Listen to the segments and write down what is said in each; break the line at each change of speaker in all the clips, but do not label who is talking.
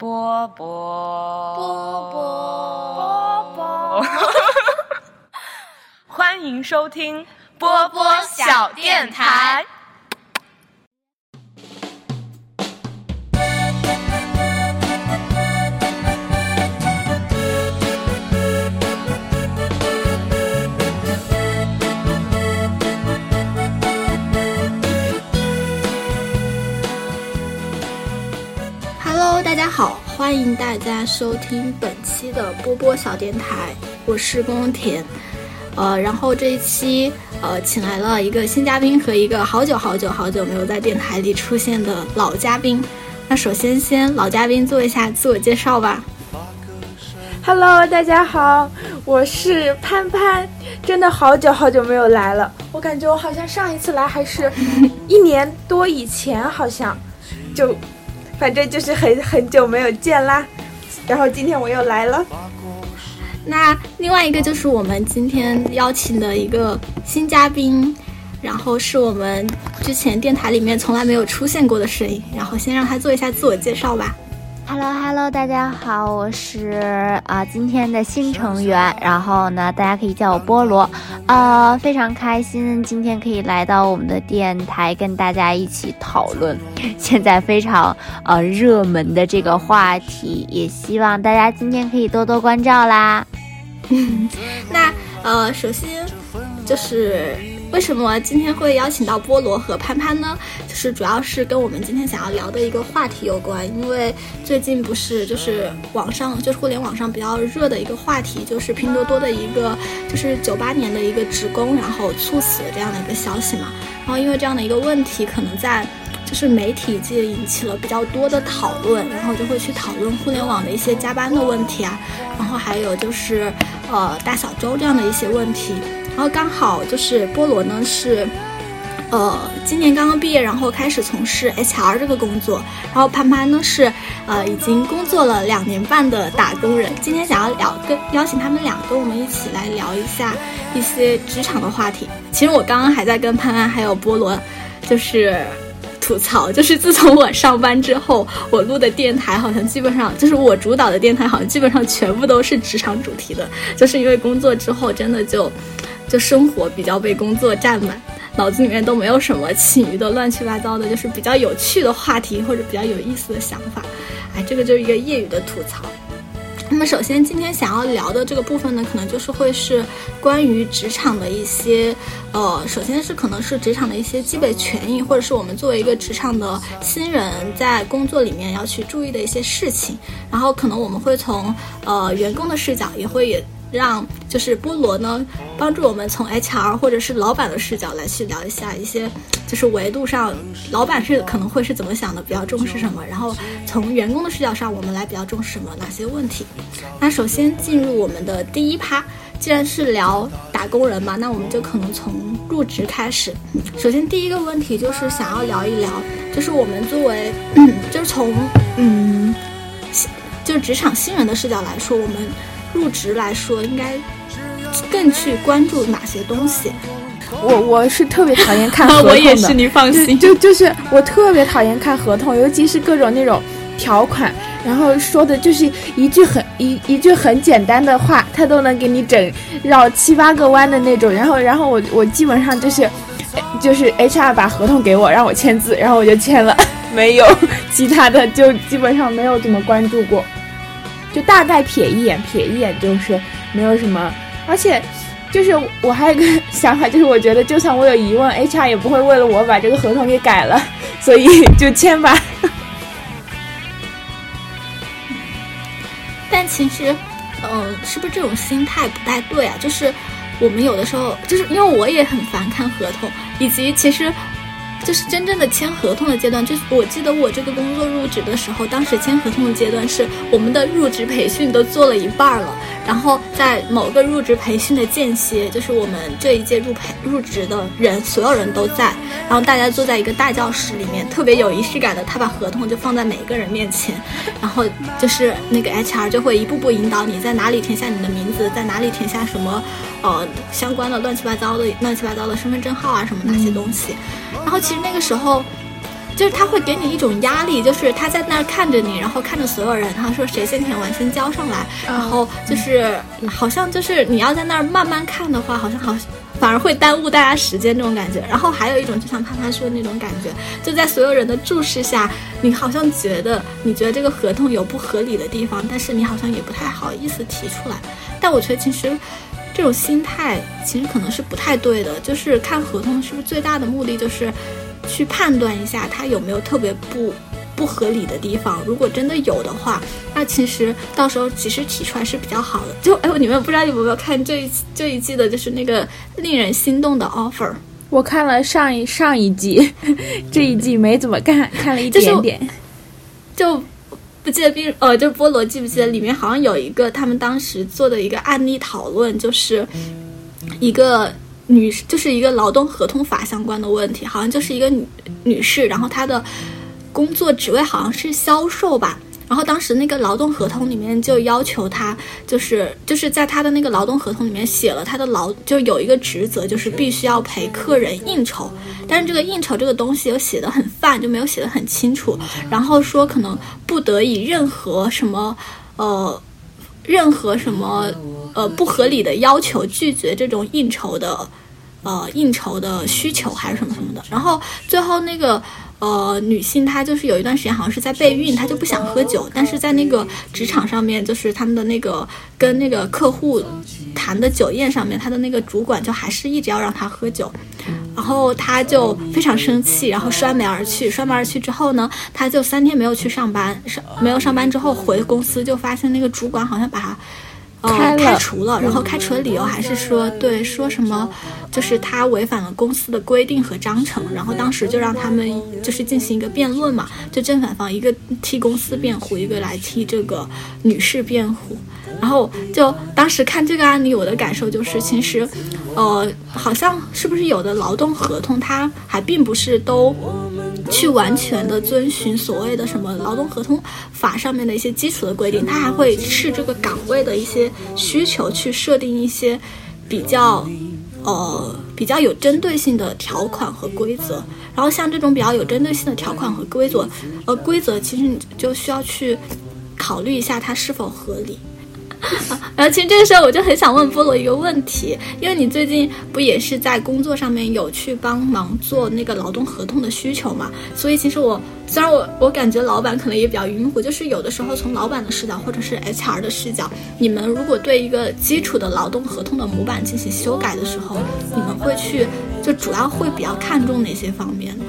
波波
波
波波，欢迎收听
波波小电台。
欢迎大家收听本期的波波小电台，我是宫田。呃，然后这一期呃，请来了一个新嘉宾和一个好久好久好久没有在电台里出现的老嘉宾。那首先先老嘉宾做一下自我介绍吧。
Hello，大家好，我是潘潘，真的好久好久没有来了，我感觉我好像上一次来还是一年多以前，好像就反正就是很很久没有见啦。然后今天我又来了，
那另外一个就是我们今天邀请的一个新嘉宾，然后是我们之前电台里面从来没有出现过的声音，然后先让他做一下自我介绍吧。
Hello Hello，大家好，我是啊、今天的新成员，然后呢，大家可以叫我菠萝，呃，非常开心今天可以来到我们的电台，跟大家一起讨论现在非常呃热门的这个话题，也希望大家今天可以多多关照啦。
那呃，首先就是为什么今天会邀请到菠萝和潘潘呢？就是主要是跟我们今天想要聊的一个话题有关，因为最近不是就是网上就是互联网上比较热的一个话题，就是拼多多的一个就是九八年的一个职工然后猝死这样的一个消息嘛。然后因为这样的一个问题，可能在就是媒体界引起了比较多的讨论，然后就会去讨论互联网的一些加班的问题啊，然后还有就是呃大小周这样的一些问题。然后刚好就是菠萝呢是，呃今年刚刚毕业，然后开始从事 HR 这个工作。然后潘潘呢是呃已经工作了两年半的打工人。今天想要聊跟邀请他们俩跟我们一起来聊一下一些职场的话题。其实我刚刚还在跟潘潘还有菠萝就是。吐槽就是自从我上班之后，我录的电台好像基本上就是我主导的电台，好像基本上全部都是职场主题的。就是因为工作之后，真的就就生活比较被工作占满，脑子里面都没有什么其余的乱七八糟的，就是比较有趣的话题或者比较有意思的想法。哎，这个就是一个业余的吐槽。那么首先今天想要聊的这个部分呢，可能就是会是关于职场的一些，呃，首先是可能是职场的一些基本权益，或者是我们作为一个职场的新人在工作里面要去注意的一些事情。然后可能我们会从呃员工的视角，也会也让就是菠萝呢帮助我们从 HR 或者是老板的视角来去聊一下一些就是维度上，老板是可能会是怎么想的，比较重视什么，然后从员工的视角上，我们来比较重视什么哪些问题。那首先进入我们的第一趴，既然是聊打工人嘛，那我们就可能从入职开始。首先第一个问题就是想要聊一聊，就是我们作为，嗯、就是从嗯，就是职场新人的视角来说，我们入职来说应该更去关注哪些东西？
我我是特别讨厌看合同的，
我也是，你放心。
就就就是我特别讨厌看合同，尤其是各种那种条款，然后说的就是一句很一一句很简单的话，他都能给你整绕七八个弯的那种。然后然后我我基本上就是就是 HR 把合同给我，让我签字，然后我就签了，没有其他的，就基本上没有怎么关注过，就大概瞥一眼瞥一眼，就是没有什么，而且。就是我还有个想法，就是我觉得就算我有疑问，HR 也不会为了我把这个合同给改了，所以就签吧。
但其实，嗯、是不是这种心态不太对啊？就是我们有的时候，就是因为我也很烦看合同，以及其实。就是真正的签合同的阶段，就是我记得我这个工作入职的时候，当时签合同的阶段是我们的入职培训都做了一半了，然后在某个入职培训的间歇，就是我们这一届入培入职的人，所有人都在，然后大家坐在一个大教室里面，特别有仪式感的，他把合同就放在每一个人面前，然后就是那个 HR 就会一步步引导你在哪里填下你的名字，在哪里填下什么，呃，相关的乱七八糟的乱七八糟的身份证号啊什么那些东西，然后其实那个时候。就是他会给你一种压力，就是他在那儿看着你，然后看着所有人，他说谁先填完先交上来，然后就是好像就是你要在那儿慢慢看的话，好像好反而会耽误大家时间这种感觉。然后还有一种就像潘潘说的那种感觉，就在所有人的注视下，你好像觉得你觉得这个合同有不合理的地方，但是你好像也不太好意思提出来。但我觉得其实。这种心态其实可能是不太对的，就是看合同是不是最大的目的就是去判断一下它有没有特别不不合理的地方。如果真的有的话，那其实到时候及时提出来是比较好的。就 哎，你们不知道有没有看这一这一季的，就是那个令人心动的 offer。
我看了上一上一季，这一季没怎么看，看了一点点。
就。不记得冰呃，就是菠萝记不记得里面好像有一个他们当时做的一个案例讨论，就是一个女，就是一个劳动合同法相关的问题，好像就是一个女女士，然后她的工作职位好像是销售吧。然后当时那个劳动合同里面就要求他，就是就是在他的那个劳动合同里面写了他的劳就有一个职责，就是必须要陪客人应酬。但是这个应酬这个东西又写的很泛，就没有写的很清楚。然后说可能不得以任何什么呃任何什么呃不合理的要求拒绝这种应酬的呃应酬的需求还是什么什么的。然后最后那个。呃，女性她就是有一段时间好像是在备孕，她就不想喝酒，但是在那个职场上面，就是他们的那个跟那个客户谈的酒宴上面，她的那个主管就还是一直要让她喝酒，然后她就非常生气，然后摔门而去。摔门而去之后呢，她就三天没有去上班，上没有上班之后回公司就发现那个主管好像把她。
开
开除了，然后开除的理由还是说，对，说什么，就是他违反了公司的规定和章程，然后当时就让他们就是进行一个辩论嘛，就正反方一个替公司辩护，一个来替这个女士辩护。然后就当时看这个案例，我的感受就是，其实，呃，好像是不是有的劳动合同，它还并不是都去完全的遵循所谓的什么劳动合同法上面的一些基础的规定，他还会视这个岗位的一些需求去设定一些比较，呃，比较有针对性的条款和规则。然后像这种比较有针对性的条款和规则，呃，规则其实你就需要去考虑一下它是否合理。然后其实这个时候我就很想问菠萝一个问题，因为你最近不也是在工作上面有去帮忙做那个劳动合同的需求嘛？所以其实我虽然我我感觉老板可能也比较晕乎，就是有的时候从老板的视角或者是 HR 的视角，你们如果对一个基础的劳动合同的模板进行修改的时候，你们会去就主要会比较看重哪些方面呢？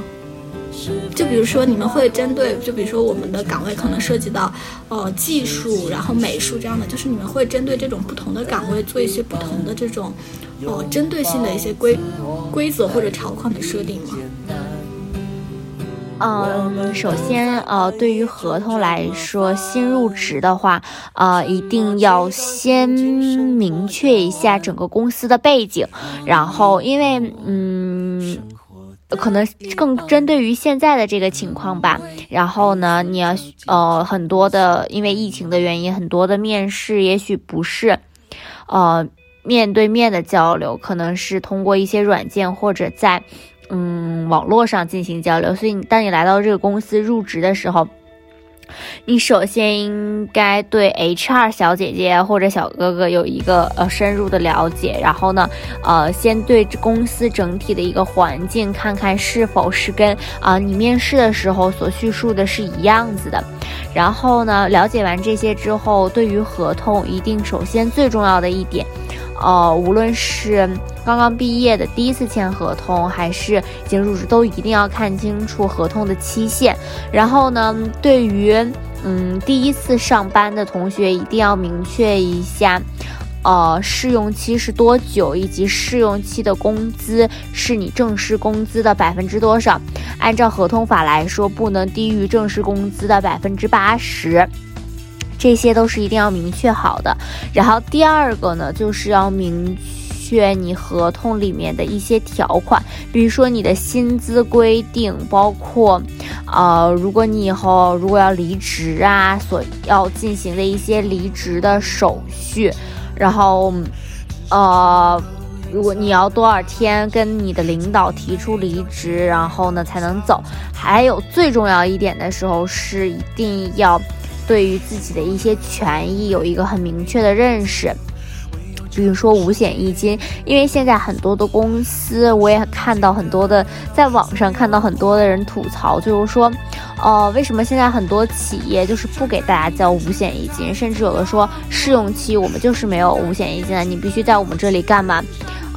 就比如说，你们会针对，就比如说我们的岗位可能涉及到，呃，技术，然后美术这样的，就是你们会针对这种不同的岗位做一些不同的这种，呃，针对性的一些规规则或者条款的设定吗？
嗯，首先，呃，对于合同来说，新入职的话，呃，一定要先明确一下整个公司的背景，然后，因为，嗯。可能更针对于现在的这个情况吧。然后呢，你要呃很多的，因为疫情的原因，很多的面试也许不是，呃面对面的交流，可能是通过一些软件或者在嗯网络上进行交流。所以，当你来到这个公司入职的时候。你首先应该对 HR 小姐姐或者小哥哥有一个呃深入的了解，然后呢，呃，先对公司整体的一个环境看看是否是跟啊你面试的时候所叙述的是一样子的。然后呢，了解完这些之后，对于合同一定首先最重要的一点。呃，无论是刚刚毕业的第一次签合同，还是已经入职，都一定要看清楚合同的期限。然后呢，对于嗯第一次上班的同学，一定要明确一下，呃，试用期是多久，以及试用期的工资是你正式工资的百分之多少。按照合同法来说，不能低于正式工资的百分之八十。这些都是一定要明确好的，然后第二个呢，就是要明确你合同里面的一些条款，比如说你的薪资规定，包括，呃，如果你以后如果要离职啊，所要进行的一些离职的手续，然后，呃。如果你要多少天跟你的领导提出离职，然后呢才能走。还有最重要一点的时候是一定要对于自己的一些权益有一个很明确的认识。比如说五险一金，因为现在很多的公司，我也看到很多的，在网上看到很多的人吐槽，就是说，呃，为什么现在很多企业就是不给大家交五险一金，甚至有的说试用期我们就是没有五险一金的，你必须在我们这里干满，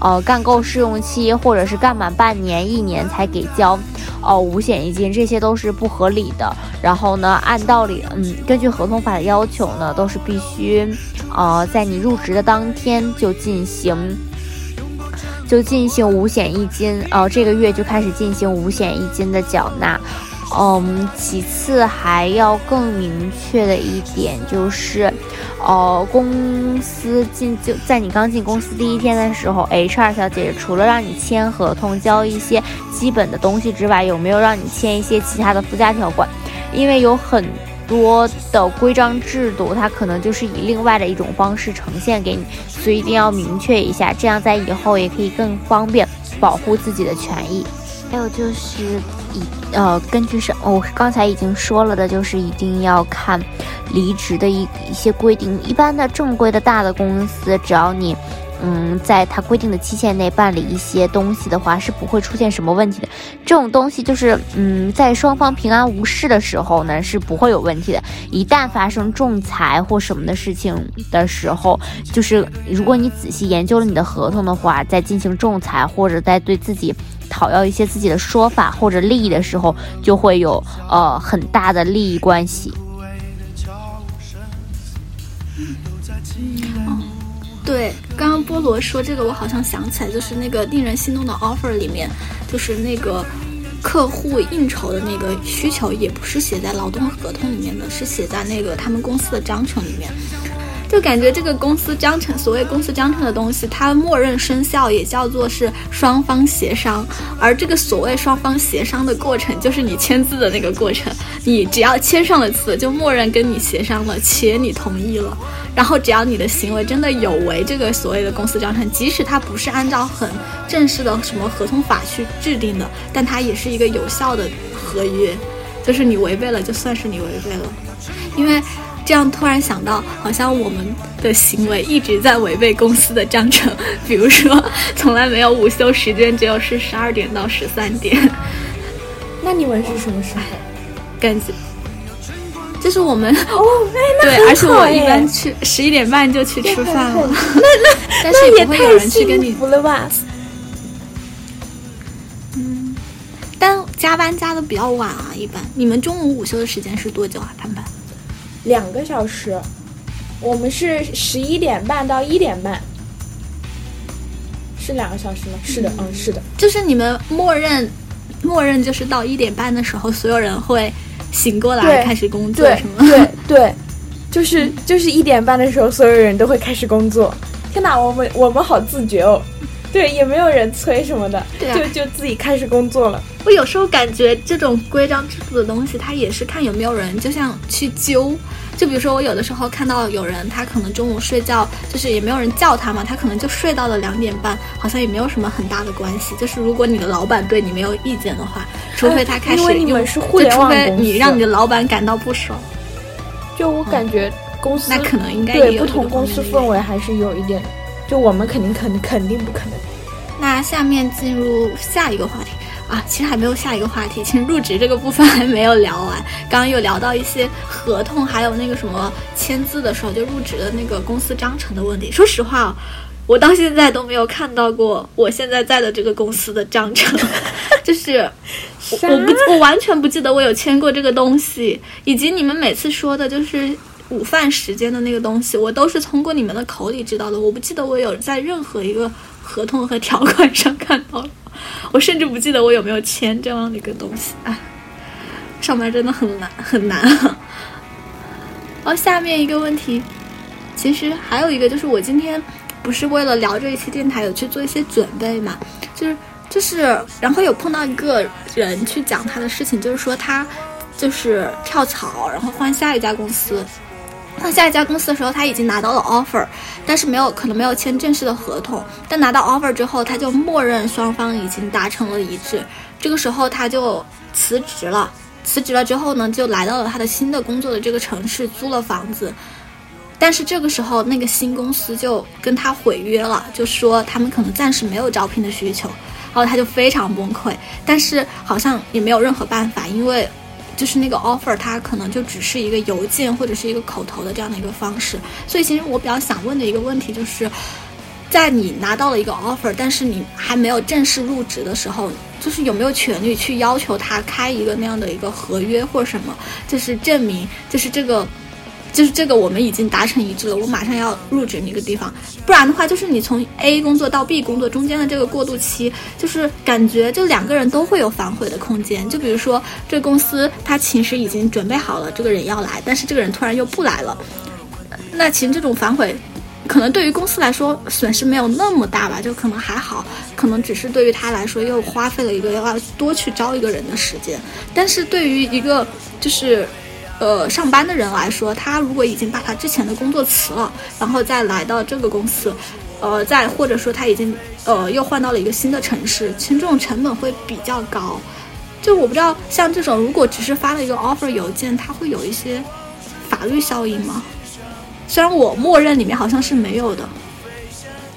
呃，干够试用期或者是干满半年、一年才给交，哦，五险一金，这些都是不合理的。然后呢，按道理，嗯，根据合同法的要求呢，都是必须。呃，在你入职的当天就进行，就进行五险一金，呃，这个月就开始进行五险一金的缴纳。嗯，其次还要更明确的一点就是，呃，公司进就在你刚进公司第一天的时候，HR 小姐姐除了让你签合同、交一些基本的东西之外，有没有让你签一些其他的附加条款？因为有很。多的规章制度，它可能就是以另外的一种方式呈现给你，所以一定要明确一下，这样在以后也可以更方便保护自己的权益。还有就是一呃，根据是我刚才已经说了的，就是一定要看离职的一一些规定。一般的正规的大的公司，只要你。嗯，在他规定的期限内办理一些东西的话，是不会出现什么问题的。这种东西就是，嗯，在双方平安无事的时候呢，是不会有问题的。一旦发生仲裁或什么的事情的时候，就是如果你仔细研究了你的合同的话，在进行仲裁或者在对自己讨要一些自己的说法或者利益的时候，就会有呃很大的利益关系。
对，刚刚菠萝说这个，我好像想起来，就是那个令人心动的 offer 里面，就是那个客户应酬的那个需求，也不是写在劳动合同里面的，是写在那个他们公司的章程里面。就感觉这个公司章程，所谓公司章程的东西，它默认生效也叫做是双方协商，而这个所谓双方协商的过程，就是你签字的那个过程。你只要签上了字，就默认跟你协商了，且你同意了。然后只要你的行为真的有违这个所谓的公司章程，即使它不是按照很正式的什么合同法去制定的，但它也是一个有效的合约，就是你违背了，就算是你违背了，因为。这样突然想到，好像我们的行为一直在违背公司的章程。比如说，从来没有午休时间，只有是十二点到十三点。
那你们是什么时候？
感觉就是我们
哦，
对，而且我一般去十一点半就去吃饭了。
那那
但是也不会有人去跟你
服了吧？
嗯，但加班加的比较晚啊，一般。你们中午午休的时间是多久啊，潘潘？
两个小时，我们是十一点半到一点半，是两个小时吗？是的，嗯，是的，
就是你们默认，默认就是到一点半的时候，所有人会醒过来开始工作，是吗？
对 对，就是就是一点半的时候，所有人都会开始工作。天哪，我们我们好自觉哦，对，也没有人催什么的，对啊就就自己开始工作了。
我有时候感觉这种规章制度的东西，它也是看有没有人，就像去揪。就比如说，我有的时候看到有人，他可能中午睡觉，就是也没有人叫他嘛，他可能就睡到了两点半，好像也没有什么很大的关系。就是如果你的老板对你没有意见的话，除非他开始，
因为你们是互联网
公司，除非你让你的老板感到不爽。
就我感觉公司
那可能应该
对不同公司氛围还是有一点，就我们肯定肯肯定不可能。
那下面进入下一个话题。啊，其实还没有下一个话题，其实入职这个部分还没有聊完。刚刚有聊到一些合同，还有那个什么签字的时候就入职的那个公司章程的问题。说实话，我到现在都没有看到过我现在在的这个公司的章程，就是我不我完全不记得我有签过这个东西，以及你们每次说的就是午饭时间的那个东西，我都是通过你们的口里知道的。我不记得我有在任何一个合同和条款上看到。我甚至不记得我有没有签这样的一个东西啊！上班真的很难很难。哦，下面一个问题，其实还有一个就是，我今天不是为了聊这一期电台有去做一些准备嘛？就是就是，然后有碰到一个人去讲他的事情，就是说他就是跳槽，然后换下一家公司，到下一家公司的时候，他已经拿到了 offer，但是没有可能没有签正式的合同。但拿到 offer 之后，他就默认双方已经达成了一致。这个时候他就辞职了。辞职了之后呢，就来到了他的新的工作的这个城市，租了房子。但是这个时候，那个新公司就跟他毁约了，就说他们可能暂时没有招聘的需求。然后他就非常崩溃，但是好像也没有任何办法，因为。就是那个 offer，它可能就只是一个邮件或者是一个口头的这样的一个方式，所以其实我比较想问的一个问题就是，在你拿到了一个 offer，但是你还没有正式入职的时候，就是有没有权利去要求他开一个那样的一个合约或什么，就是证明就是这个。就是这个，我们已经达成一致了。我马上要入职那个地方，不然的话，就是你从 A 工作到 B 工作中间的这个过渡期，就是感觉就两个人都会有反悔的空间。就比如说，这公司他其实已经准备好了这个人要来，但是这个人突然又不来了，那其实这种反悔，可能对于公司来说损失没有那么大吧，就可能还好，可能只是对于他来说又花费了一个要多去招一个人的时间。但是对于一个就是。呃，上班的人来说，他如果已经把他之前的工作辞了，然后再来到这个公司，呃，再或者说他已经呃又换到了一个新的城市，其实这种成本会比较高。就我不知道，像这种如果只是发了一个 offer 邮件，它会有一些法律效应吗？虽然我默认里面好像是没有的。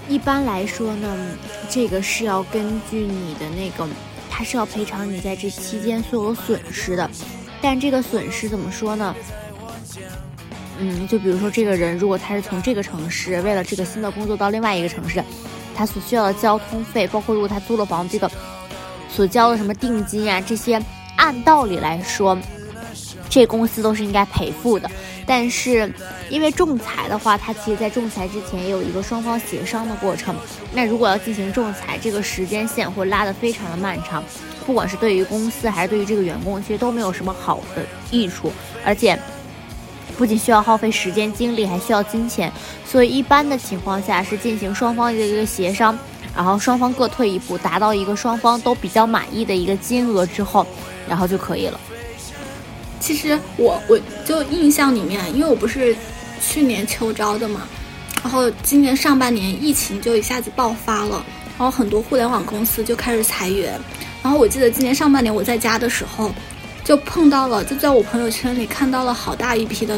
一般来说呢，这个是要根据你的那个，他是要赔偿你在这期间所有损失的。但这个损失怎么说呢？嗯，就比如说这个人，如果他是从这个城市为了这个新的工作到另外一个城市，他所需要的交通费，包括如果他租了房，这个所交的什么定金啊，这些按道理来说，这公司都是应该赔付的。但是因为仲裁的话，它其实在仲裁之前也有一个双方协商的过程。那如果要进行仲裁，这个时间线会拉得非常的漫长。不管是对于公司还是对于这个员工，其实都没有什么好的益处，而且不仅需要耗费时间精力，还需要金钱。所以一般的情况下是进行双方的一个协商，然后双方各退一步，达到一个双方都比较满意的一个金额之后，然后就可以了。
其实我我就印象里面，因为我不是去年秋招的嘛，然后今年上半年疫情就一下子爆发了，然后很多互联网公司就开始裁员。然后我记得今年上半年我在家的时候，就碰到了，就在我朋友圈里看到了好大一批的，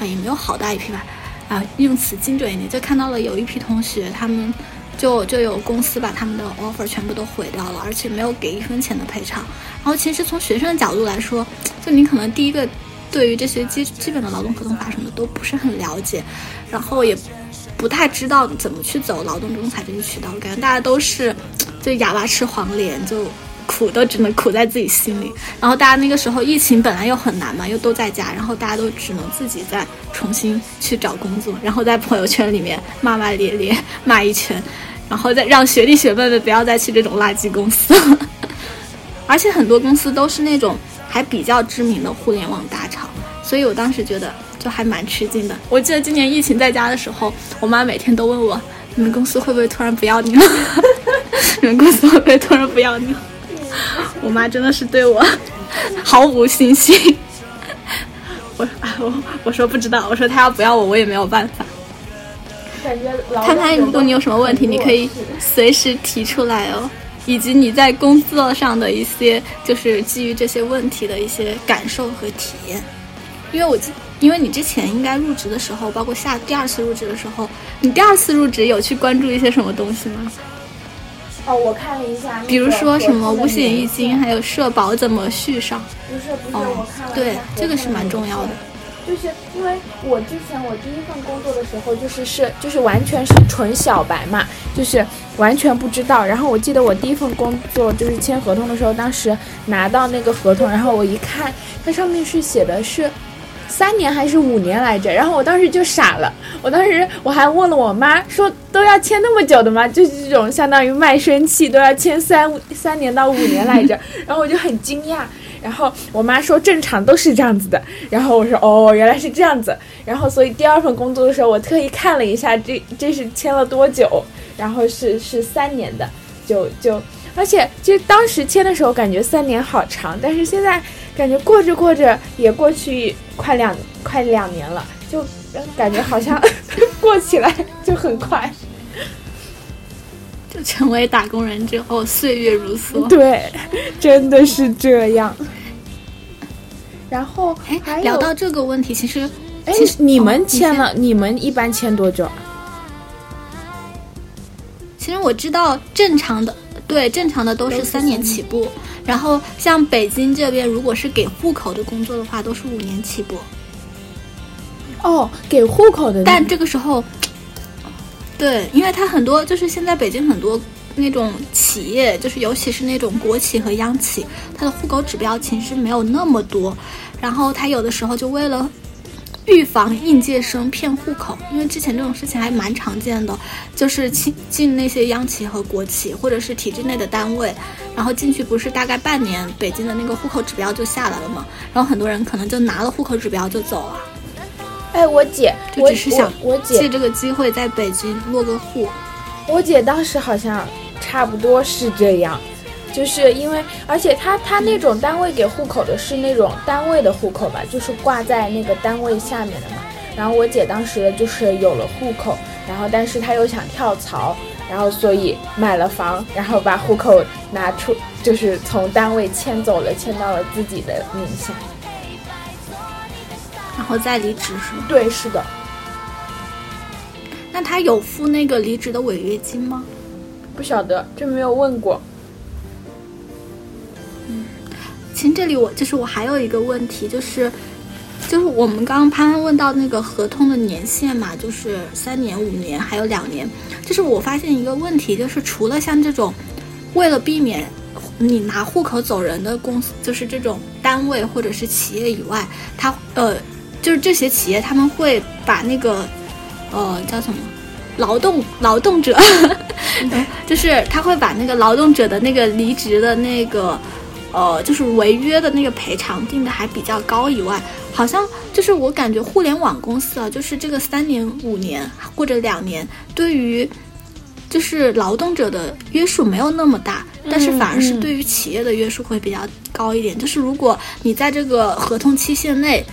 啊也没有好大一批吧，啊用词精准一点，就看到了有一批同学，他们就就有公司把他们的 offer 全部都毁掉了，而且没有给一分钱的赔偿。然后其实从学生的角度来说，就你可能第一个对于这些基基本的劳动合同法什么的都不是很了解，然后也不太知道怎么去走劳动仲裁这个渠道，感觉大家都是 就哑巴吃黄连就。苦都只能苦在自己心里，然后大家那个时候疫情本来又很难嘛，又都在家，然后大家都只能自己再重新去找工作，然后在朋友圈里面骂骂咧咧骂一圈，然后再让学弟学妹们不要再去这种垃圾公司，而且很多公司都是那种还比较知名的互联网大厂，所以我当时觉得就还蛮吃惊的。我记得今年疫情在家的时候，我妈每天都问我，你们公司会不会突然不要你了？你们公司会不会突然不要你了？我妈真的是对我 毫无信心。我啊，我我说不知道，我说她要不要我，我也没有办法。看看如果你有什么问题，你可以随时提出来哦，以及你在工作上的一些，就是基于这些问题的一些感受和体验。因为我记，因为你之前应该入职的时候，包括下第二次入职的时候，你第二次入职有去关注一些什么东西吗？
哦，我看了一下，
比如说什么五险一金，还有社保怎么续上？
不是不是，我看了。
对，这个是蛮重要的。
就是因为我之前我第一份工作的时候，就是是就是完全是纯小白嘛，就是完全不知道。然后我记得我第一份工作就是签合同的时候，当时拿到那个合同，然后我一看，它上面是写的是。三年还是五年来着？然后我当时就傻了，我当时我还问了我妈，说都要签那么久的吗？就是这种相当于卖身契都要签三三年到五年来着。然后我就很惊讶，然后我妈说正常都是这样子的。然后我说哦，原来是这样子。然后所以第二份工作的时候，我特意看了一下这这是签了多久，然后是是三年的，就就而且其实当时签的时候感觉三年好长，但是现在。感觉过着过着也过去快两快两年了，就感觉好像 过起来就很快。
就成为打工人之后，岁月如梭。
对，真的是这样。然后
哎聊到这个问题，其实
哎
其实，
你们签了，你们一般签多久啊？
其实我知道正常的，对正常的都
都是
是三年起步，然后像北京这边，如果是给户口的工作的话，都是五年起步。
哦，给户口的，
但这个时候，对，因为它很多就是现在北京很多那种企业，就是尤其是那种国企和央企，它的户口指标其实没有那么多，然后它有的时候就为了。预防应届生骗户口，因为之前这种事情还蛮常见的，就是进进那些央企和国企或者是体制内的单位，然后进去不是大概半年，北京的那个户口指标就下来了嘛，然后很多人可能就拿了户口指标就走了。
哎，我姐，
就
我
只是想
我我姐
借这个机会在北京落个户。
我姐当时好像差不多是这样，就是因为，而且他他那种单位给户口的是那种单位的户口吧，就是挂在那个单位下面的嘛。然后我姐当时就是有了户口，然后但是她又想跳槽，然后所以买了房，然后把户口拿出，就是从单位迁走了，迁到了自己的名下。
然后再离职是吗？
对，是的，
那他有付那个离职的违约金吗？
不晓得，这没有问过。
其实这里我就是我还有一个问题，就是就是我们刚刚潘潘问到那个合同的年限嘛，就是三年、五年还有两年。就是我发现一个问题，就是除了像这种为了避免你拿户口走人的公司，就是这种单位或者是企业以外，他呃，就是这些企业他们会把那个呃叫什么劳动劳动者，就是他会把那个劳动者的那个离职的那个。呃，就是违约的那个赔偿定的还比较高以外，好像就是我感觉互联网公司啊，就是这个三年、五年或者两年，对于就是劳动者的约束没有那么大，但是反而是
嗯
对于企业的约束会比较高一点。就是如果你在这个合同期限内，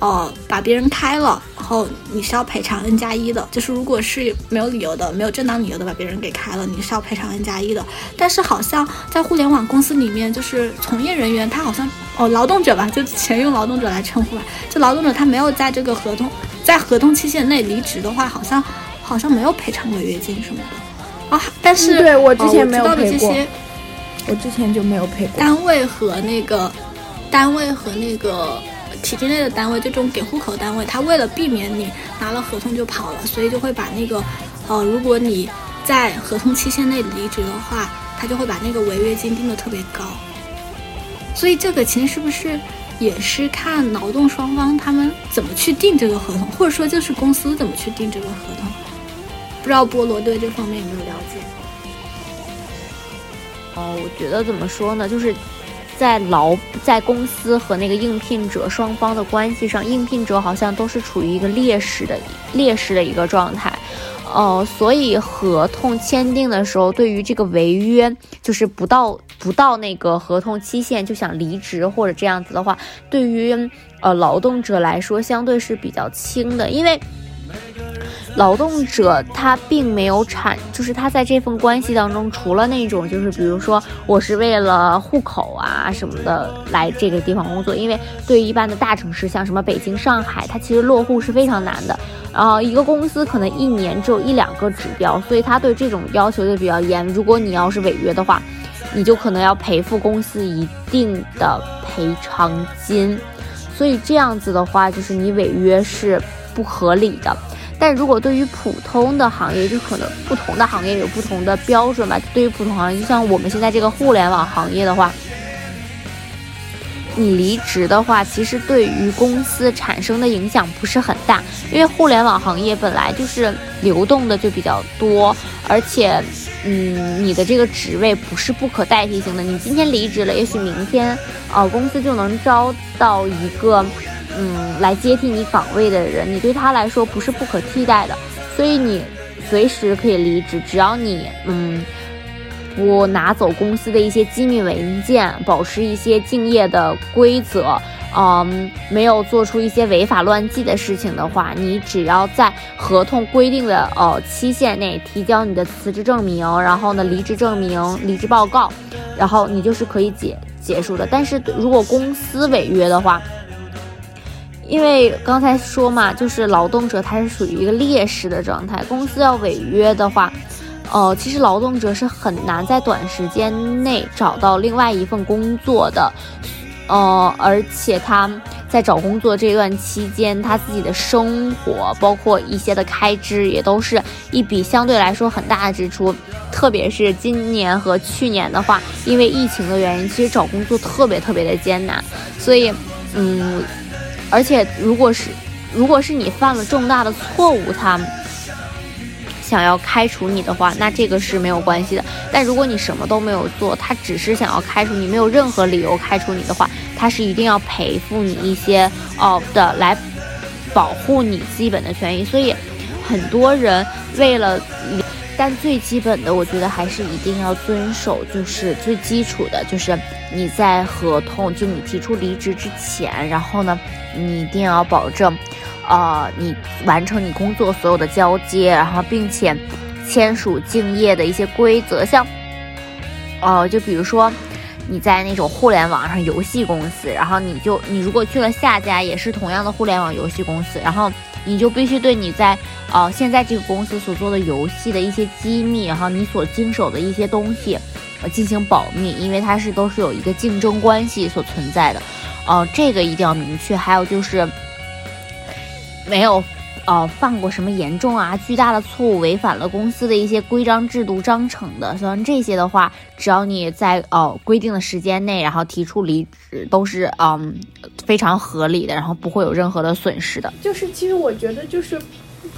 呃，把别人开了，然后你是要赔偿 N 加一的。就是如果是没有理由的、没有正当理由的把别人给开了，你是要赔偿 N 加一的。但是好像在互联网公司里面，就是从业人员他好像哦，劳动者吧，就前用劳动者来称呼吧。就劳动者他没有在这个合同在合同期限内离职的话，好像好像没有赔偿违约金什么的。啊，但是、
嗯对我之前
呃
没有赔过
些
我之前就没有赔过。
单位和那个单位和那个体制内的单位，这种给户口单位，他为了避免你拿了合同就跑了，所以就会把那个呃，如果你在合同期限内离职的话，他就会把那个违约金定的特别高。所以这个其实是不是也是看劳动双方他们怎么去定这个合同，或者说就是公司怎么去定这个合同？不知道菠萝对这方面有没有了解？
哦，我觉得怎么说呢，就是在劳在公司和那个应聘者双方的关系上，应聘者好像都是处于一个劣势的劣势的一个状态。呃，所以合同签订的时候，对于这个违约，就是不到不到那个合同期限就想离职或者这样子的话，对于呃劳动者来说相对是比较轻的，因为劳动者他并没有产，就是他在这份关系当中，除了那种就是比如说我是为了户口啊什么的来这个地方工作，因为对于一般的大城市，像什么北京、上海，它其实落户是非常难的。然后一个公司可能一年只有一两个指标，所以他对这种要求就比较严。如果你要是违约的话，你就可能要赔付公司一定的赔偿金。所以这样子的话，就是你违约是不合理的。但如果对于普通的行业，就可能不同的行业有不同的标准吧。对于普通行业，就像我们现在这个互联网行业的话，你离职的话，其实对于公司产生的影响不是很大，因为互联网行业本来就是流动的就比较多，而且，嗯，你的这个职位不是不可代替性的。你今天离职了，也许明天，呃，公司就能招到一个。嗯，来接替你岗位的人，你对他来说不是不可替代的，所以你随时可以离职，只要你嗯不拿走公司的一些机密文件，保持一些敬业的规则，嗯，没有做出一些违法乱纪的事情的话，你只要在合同规定的呃期限内提交你的辞职证明，然后呢离职证明、离职报告，然后你就是可以结结束的。但是如果公司违约的话，因为刚才说嘛，就是劳动者他是属于一个劣势的状态，公司要违约的话，呃，其实劳动者是很难在短时间内找到另外一份工作的，呃，而且他在找工作这段期间，他自己的生活，包括一些的开支，也都是一笔相对来说很大的支出，特别是今年和去年的话，因为疫情的原因，其实找工作特别特别的艰难，所以，嗯。而且，如果是，如果是你犯了重大的错误，他想要开除你的话，那这个是没有关系的。但如果你什么都没有做，他只是想要开除你，没有任何理由开除你的话，他是一定要赔付你一些哦的来保护你基本的权益。所以，很多人为了。但最基本的，我觉得还是一定要遵守，就是最基础的，就是你在合同就你提出离职之前，然后呢，你一定要保证，呃，你完成你工作所有的交接，然后并且签署敬业的一些规则，像，哦，就比如说你在那种互联网上游戏公司，然后你就你如果去了下家，也是同样的互联网游戏公司，然后。你就必须对你在，呃，现在这个公司所做的游戏的一些机密，哈你所经手的一些东西，呃，进行保密，因为它是都是有一个竞争关系所存在的，呃，这个一定要明确。还有就是，没有。哦，犯过什么严重啊、巨大的错误，违反了公司的一些规章制度章程的，像这些的话，只要你在哦规定的时间内，然后提出离职，都是嗯非常合理的，然后不会有任何的损失的。
就是其实我觉得，就是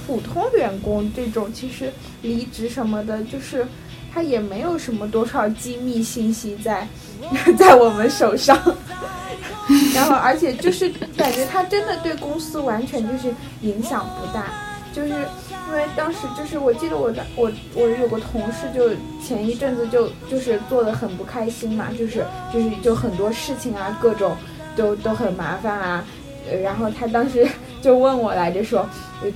普通员工这种，其实离职什么的，就是他也没有什么多少机密信息在 在我们手上。然后，而且就是感觉他真的对公司完全就是影响不大，就是因为当时就是我记得我的我我有个同事就前一阵子就就是做的很不开心嘛，就是就是就很多事情啊各种都都很麻烦啊，然后他当时 就问我来着说，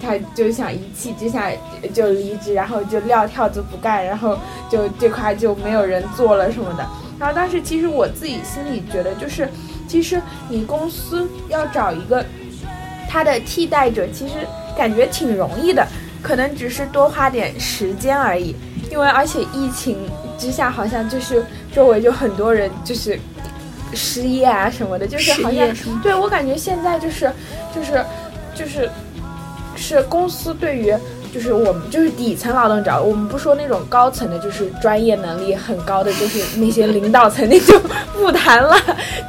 他就想一气之下就离职，然后就撂挑子不干，然后就这块就没有人做了什么的。然后当时其实我自己心里觉得就是。其实你公司要找一个他的替代者，其实感觉挺容易的，可能只是多花点时间而已。因为而且疫情之下，好像就是周围就很多人就是失业啊什么的，就是好像对我感觉现在就是就是就是是公司对于。就是我们就是底层劳动者，我们不说那种高层的，就是专业能力很高的，就是那些领导层那就不谈了。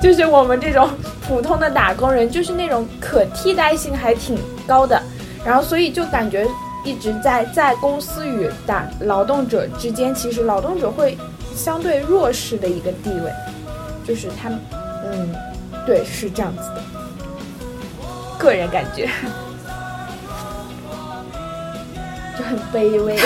就是我们这种普通的打工人，就是那种可替代性还挺高的。然后所以就感觉一直在在公司与打劳动者之间，其实劳动者会相对弱势的一个地位。就是他，嗯，对，是这样子的，个人感觉。就很卑微，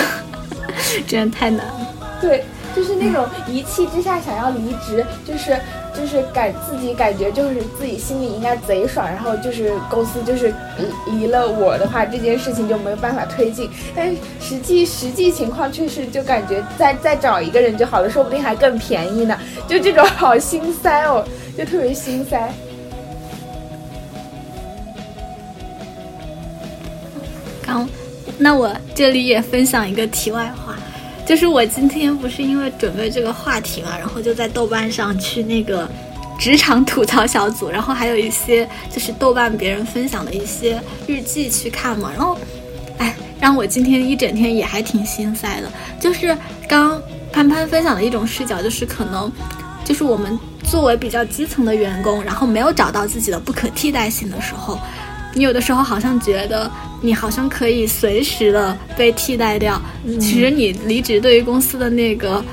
真的太难了。
对，就是那种一气之下想要离职，就是就是感自己感觉就是自己心里应该贼爽，然后就是公司就是离了我的话，这件事情就没有办法推进。但实际实际情况却是就感觉再再找一个人就好了，说不定还更便宜呢。就这种好心塞哦，就特别心塞。
刚。那我这里也分享一个题外话，就是我今天不是因为准备这个话题嘛，然后就在豆瓣上去那个职场吐槽小组，然后还有一些就是豆瓣别人分享的一些日记去看嘛，然后，哎，让我今天一整天也还挺心塞的。就是刚潘潘分享的一种视角，就是可能就是我们作为比较基层的员工，然后没有找到自己的不可替代性的时候。你有的时候好像觉得你好像可以随时的被替代掉，其实你离职对于公司的那个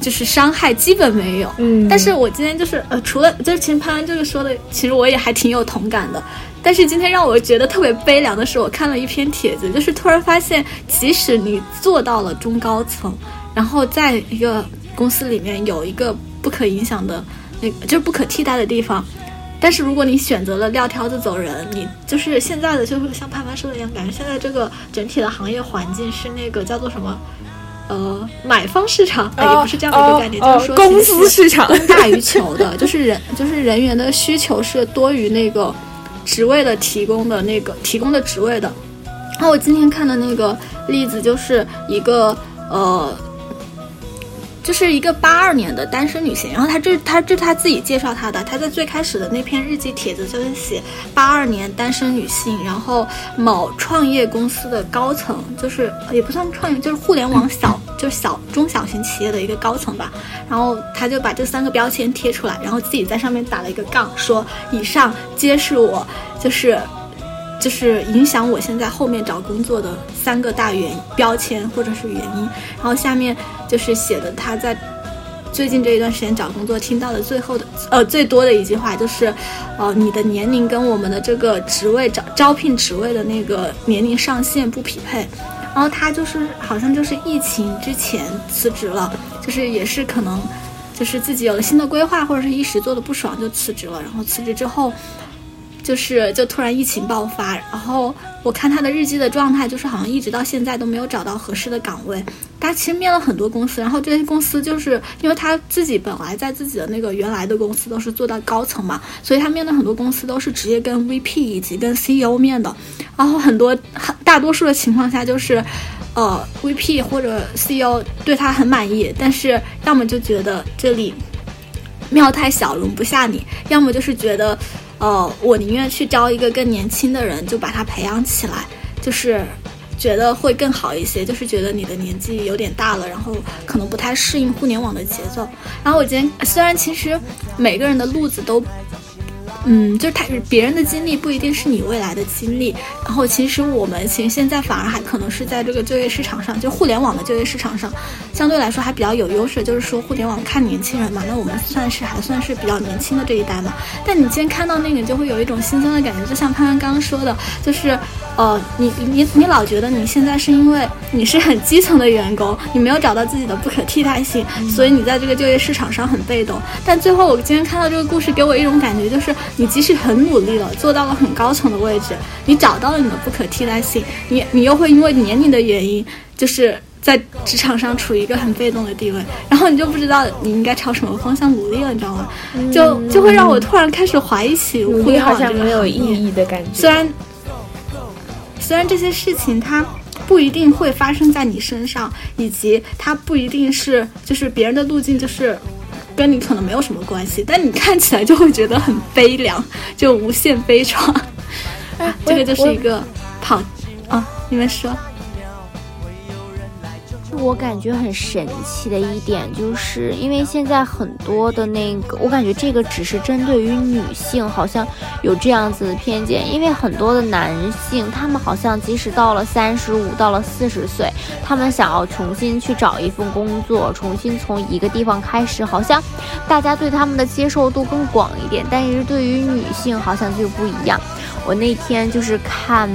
就是伤害基本没有。嗯，但是我今天就是呃，除了就是其实潘安这个说的，其实我也还挺有同感的。但是今天让我觉得特别悲凉的是，我看了一篇帖子，就是突然发现，即使你做到了中高层，然后在一个公司里面有一个不可影响的那，就是不可替代的地方。但是如果你选择了撂挑子走人，你就是现在的就是像潘潘说的一样，感觉现在这个整体的行业环境是那个叫做什么？呃，买方市场，哎，也不是这样的一个概念，就是说
公司市场
供 大于求的，就是人就是人员的需求是多于那个职位的提供的那个提供的职位的。然后我今天看的那个例子就是一个呃。就是一个八二年的单身女性，然后她这她这她自己介绍她的，她在最开始的那篇日记帖子就是写八二年单身女性，然后某创业公司的高层，就是也不算创业，就是互联网小就是小中小型企业的一个高层吧，然后她就把这三个标签贴出来，然后自己在上面打了一个杠，说以上皆是我就是。就是影响我现在后面找工作的三个大原标签或者是原因，然后下面就是写的他在最近这一段时间找工作听到的最后的呃最多的一句话就是，呃你的年龄跟我们的这个职位招招聘职位的那个年龄上限不匹配，然后他就是好像就是疫情之前辞职了，就是也是可能就是自己有了新的规划或者是一时做的不爽就辞职了，然后辞职之后。就是就突然疫情爆发，然后我看他的日记的状态，就是好像一直到现在都没有找到合适的岗位。他其实面了很多公司，然后这些公司就是因为他自己本来在自己的那个原来的公司都是做到高层嘛，所以他面的很多公司都是直接跟 VP 以及跟 CEO 面的。然后很多大多数的情况下就是，呃，VP 或者 CEO 对他很满意，但是要么就觉得这里庙太小容不下你，要么就是觉得。呃，我宁愿去招一个更年轻的人，就把他培养起来，就是觉得会更好一些。就是觉得你的年纪有点大了，然后可能不太适应互联网的节奏。然后我今天虽然其实每个人的路子都。嗯，就是他别人的经历不一定是你未来的经历，然后其实我们其实现在反而还可能是在这个就业市场上，就互联网的就业市场上，相对来说还比较有优势。就是说互联网看年轻人嘛，那我们算是还算是比较年轻的这一代嘛。但你今天看到那个，就会有一种心酸的感觉，就像潘潘刚刚说的，就是。呃，你你你老觉得你现在是因为你是很基层的员工，你没有找到自己的不可替代性，所以你在这个就业市场上很被动。但最后我今天看到这个故事，给我一种感觉，就是你即使很努力了，做到了很高层的位置，你找到了你的不可替代性，你你又会因为年龄的原因，就是在职场上处于一个很被动的地位，然后你就不知道你应该朝什么方向努力了，你知道吗？就就会让我突然开始怀疑起互联网这个
没有意义的感觉。
虽然。虽然这些事情它不一定会发生在你身上，以及它不一定是就是别人的路径就是跟你可能没有什么关系，但你看起来就会觉得很悲凉，就无限悲怆。这个就是一个跑啊，你们说。
我感觉很神奇的一点，就是因为现在很多的那个，我感觉这个只是针对于女性，好像有这样子的偏见。因为很多的男性，他们好像即使到了三十五，到了四十岁，他们想要重新去找一份工作，重新从一个地方开始，好像大家对他们的接受度更广一点。但是对于女性，好像就不一样。我那天就是看，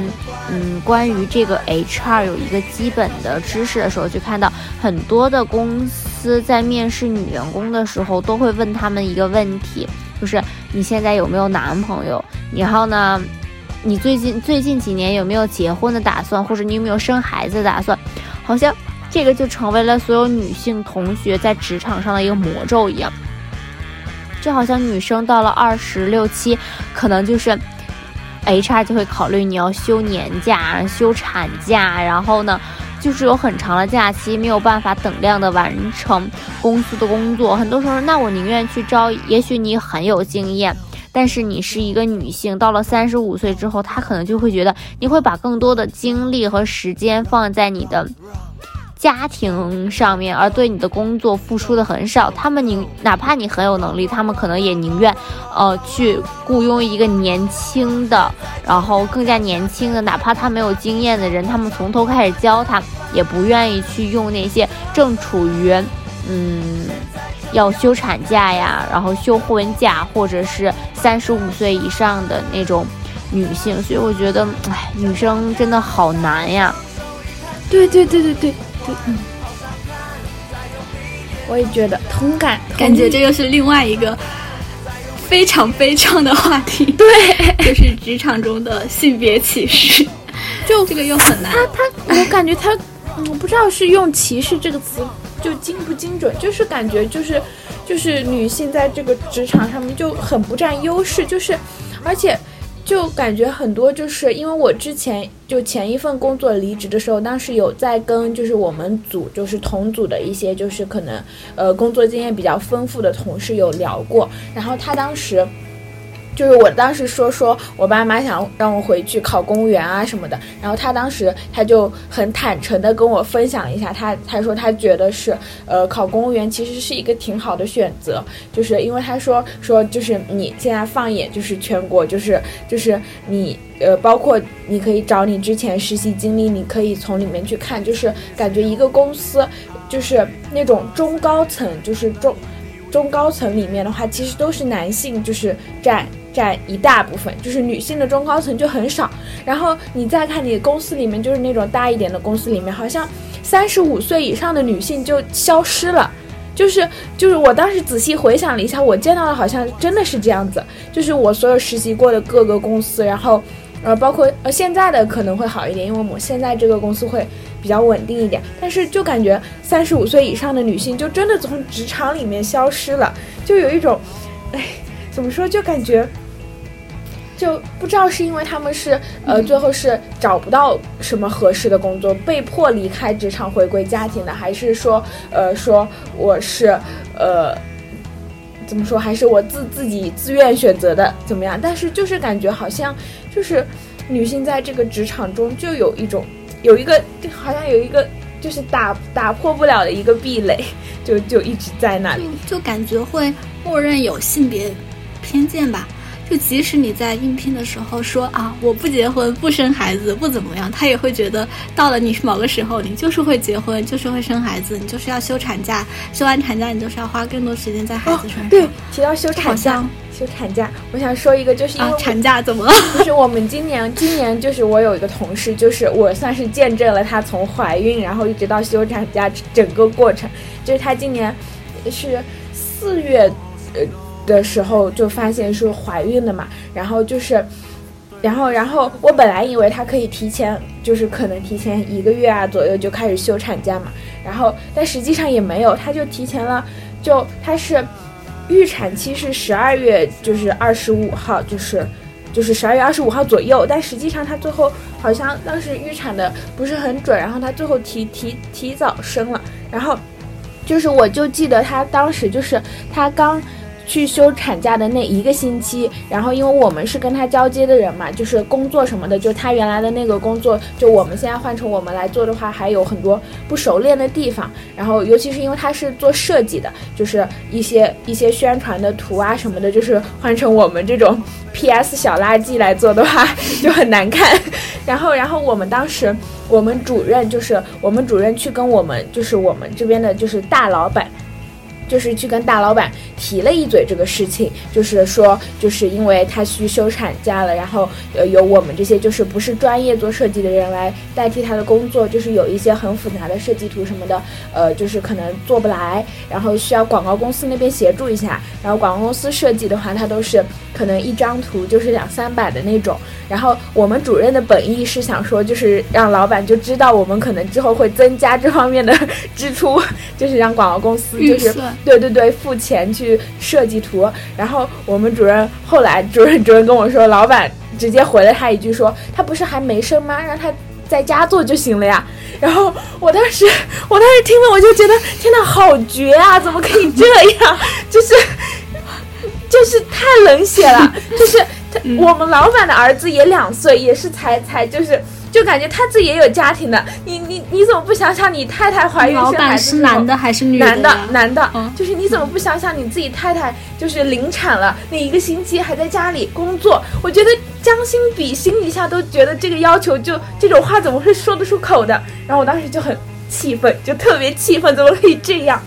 嗯，关于这个 HR 有一个基本的知识的时候，就看到很多的公司在面试女员工的时候，都会问他们一个问题，就是你现在有没有男朋友？然后呢，你最近最近几年有没有结婚的打算，或者你有没有生孩子的打算？好像这个就成为了所有女性同学在职场上的一个魔咒一样，就好像女生到了二十六七，可能就是。HR 就会考虑你要休年假、休产假，然后呢，就是有很长的假期，没有办法等量的完成公司的工作。很多时候，那我宁愿去招，也许你很有经验，但是你是一个女性，到了三十五岁之后，他可能就会觉得你会把更多的精力和时间放在你的。家庭上面，而对你的工作付出的很少。他们宁哪怕你很有能力，他们可能也宁愿，呃，去雇佣一个年轻的，然后更加年轻的，哪怕他没有经验的人，他们从头开始教他，也不愿意去用那些正处于，嗯，要休产假呀，然后休婚假，或者是三十五岁以上的那种女性。所以我觉得，哎，女生真的好难呀。
对对对对对。嗯，我也觉得同感，
感觉这又是另外一个非常悲伤的话题，
对，
就是职场中的性别歧视，
就
这个又很难。
他他，我感觉他，嗯我不知道是用歧视这个词就精不精准，就是感觉就是就是女性在这个职场上面就很不占优势，就是而且。就感觉很多，就是因为我之前就前一份工作离职的时候，当时有在跟就是我们组就是同组的一些就是可能呃工作经验比较丰富的同事有聊过，然后他当时。就是我当时说说我爸妈想让我回去考公务员啊什么的，然后他当时他就很坦诚的跟我分享一下，他他说他觉得是呃考公务员其实是一个挺好的选择，就是因为他说说就是你现在放眼就是全国就是就是你呃包括你可以找你之前实习经历，你可以从里面去看，就是感觉一个公司就是那种中高层就是中中高层里面的话，其实都是男性就是占。占一大部分，就是女性的中高层就很少。然后你再看你公司里面，就是那种大一点的公司里面，好像三十五岁以上的女性就消失了。就是就是我当时仔细回想了一下，我见到的好像真的是这样子。就是我所有实习过的各个公司，然后呃包括呃现在的可能会好一点，因为我们现在这个公司会比较稳定一点。但是就感觉三十五岁以上的女性就真的从职场里面消失了，就有一种，哎，怎么说，就感觉。就不知道是因为他们是呃最后是找不到什么合适的工作，被迫离开职场回归家庭的，还是说呃说我是呃怎么说，还是我自自己自愿选择的怎么样？但是就是感觉好像就是女性在这个职场中就有一种有一个好像有一个就是打打破不了的一个壁垒，就就一直在那里，
就感觉会默认有性别偏见吧。就即使你在应聘的时候说啊，我不结婚不生孩子不怎么样，他也会觉得到了你某个时候，你就是会结婚，就是会生孩子，你就是要休产假，休完产假你就是要花更多时间在孩子身上。
对，提到休产假，休产假，我想说一个，就是因为
产假怎么了？
就是我们今年，今年就是我有一个同事，就是我算是见证了她从怀孕，然后一直到休产假整个过程，就是她今年是四月，呃。的时候就发现是怀孕了嘛，然后就是，然后然后我本来以为她可以提前，就是可能提前一个月啊左右就开始休产假嘛，然后但实际上也没有，她就提前了，就她是预产期是十二月就是二十五号，就是就是十二月二十五号左右，但实际上她最后好像当时预产的不是很准，然后她最后提提提早生了，然后就是我就记得她当时就是她刚。去休产假的那一个星期，然后因为我们是跟他交接的人嘛，就是工作什么的，就他原来的那个工作，就我们现在换成我们来做的话，还有很多不熟练的地方。然后尤其是因为他是做设计的，就是一些一些宣传的图啊什么的，就是换成我们这种 PS 小垃圾来做的话，就很难看。然后，然后我们当时我们主任就是我们主任去跟我们就是我们这边的就是大老板。就是去跟大老板提了一嘴这个事情，就是说，就是因为他去休产假了，然后呃，由我们这些就是不是专业做设计的人来代替他的工作，就是有一些很复杂的设计图什么的，呃，就是可能做不来，然后需要广告公司那边协助一下。然后广告公司设计的话，它都是可能一张图就是两三百的那种。然后我们主任的本意是想说，就是让老板就知道我们可能之后会增加这方面的支出，就是让广告公司就是。对对对，付钱去设计图，然后我们主任后来主任主任跟我说，老板直接回了他一句说，他不是还没生吗？让他在家做就行了呀。然后我当时 我当时听了我就觉得天呐，好绝啊！怎么可以这样？就是就是太冷血了。就是他我们老板的儿子也两岁，也是才才就是。就感觉他自己也有家庭的，你你你怎么不想想你太太怀孕生孩
子是男的还是女
的？男的，男的，就是你怎么不想想你自己太太就是临产了那一个星期还在家里工作？我觉得将心比心一下都觉得这个要求就这种话怎么会说得出口的？然后我当时就很气愤，就特别气愤，怎么可以这样？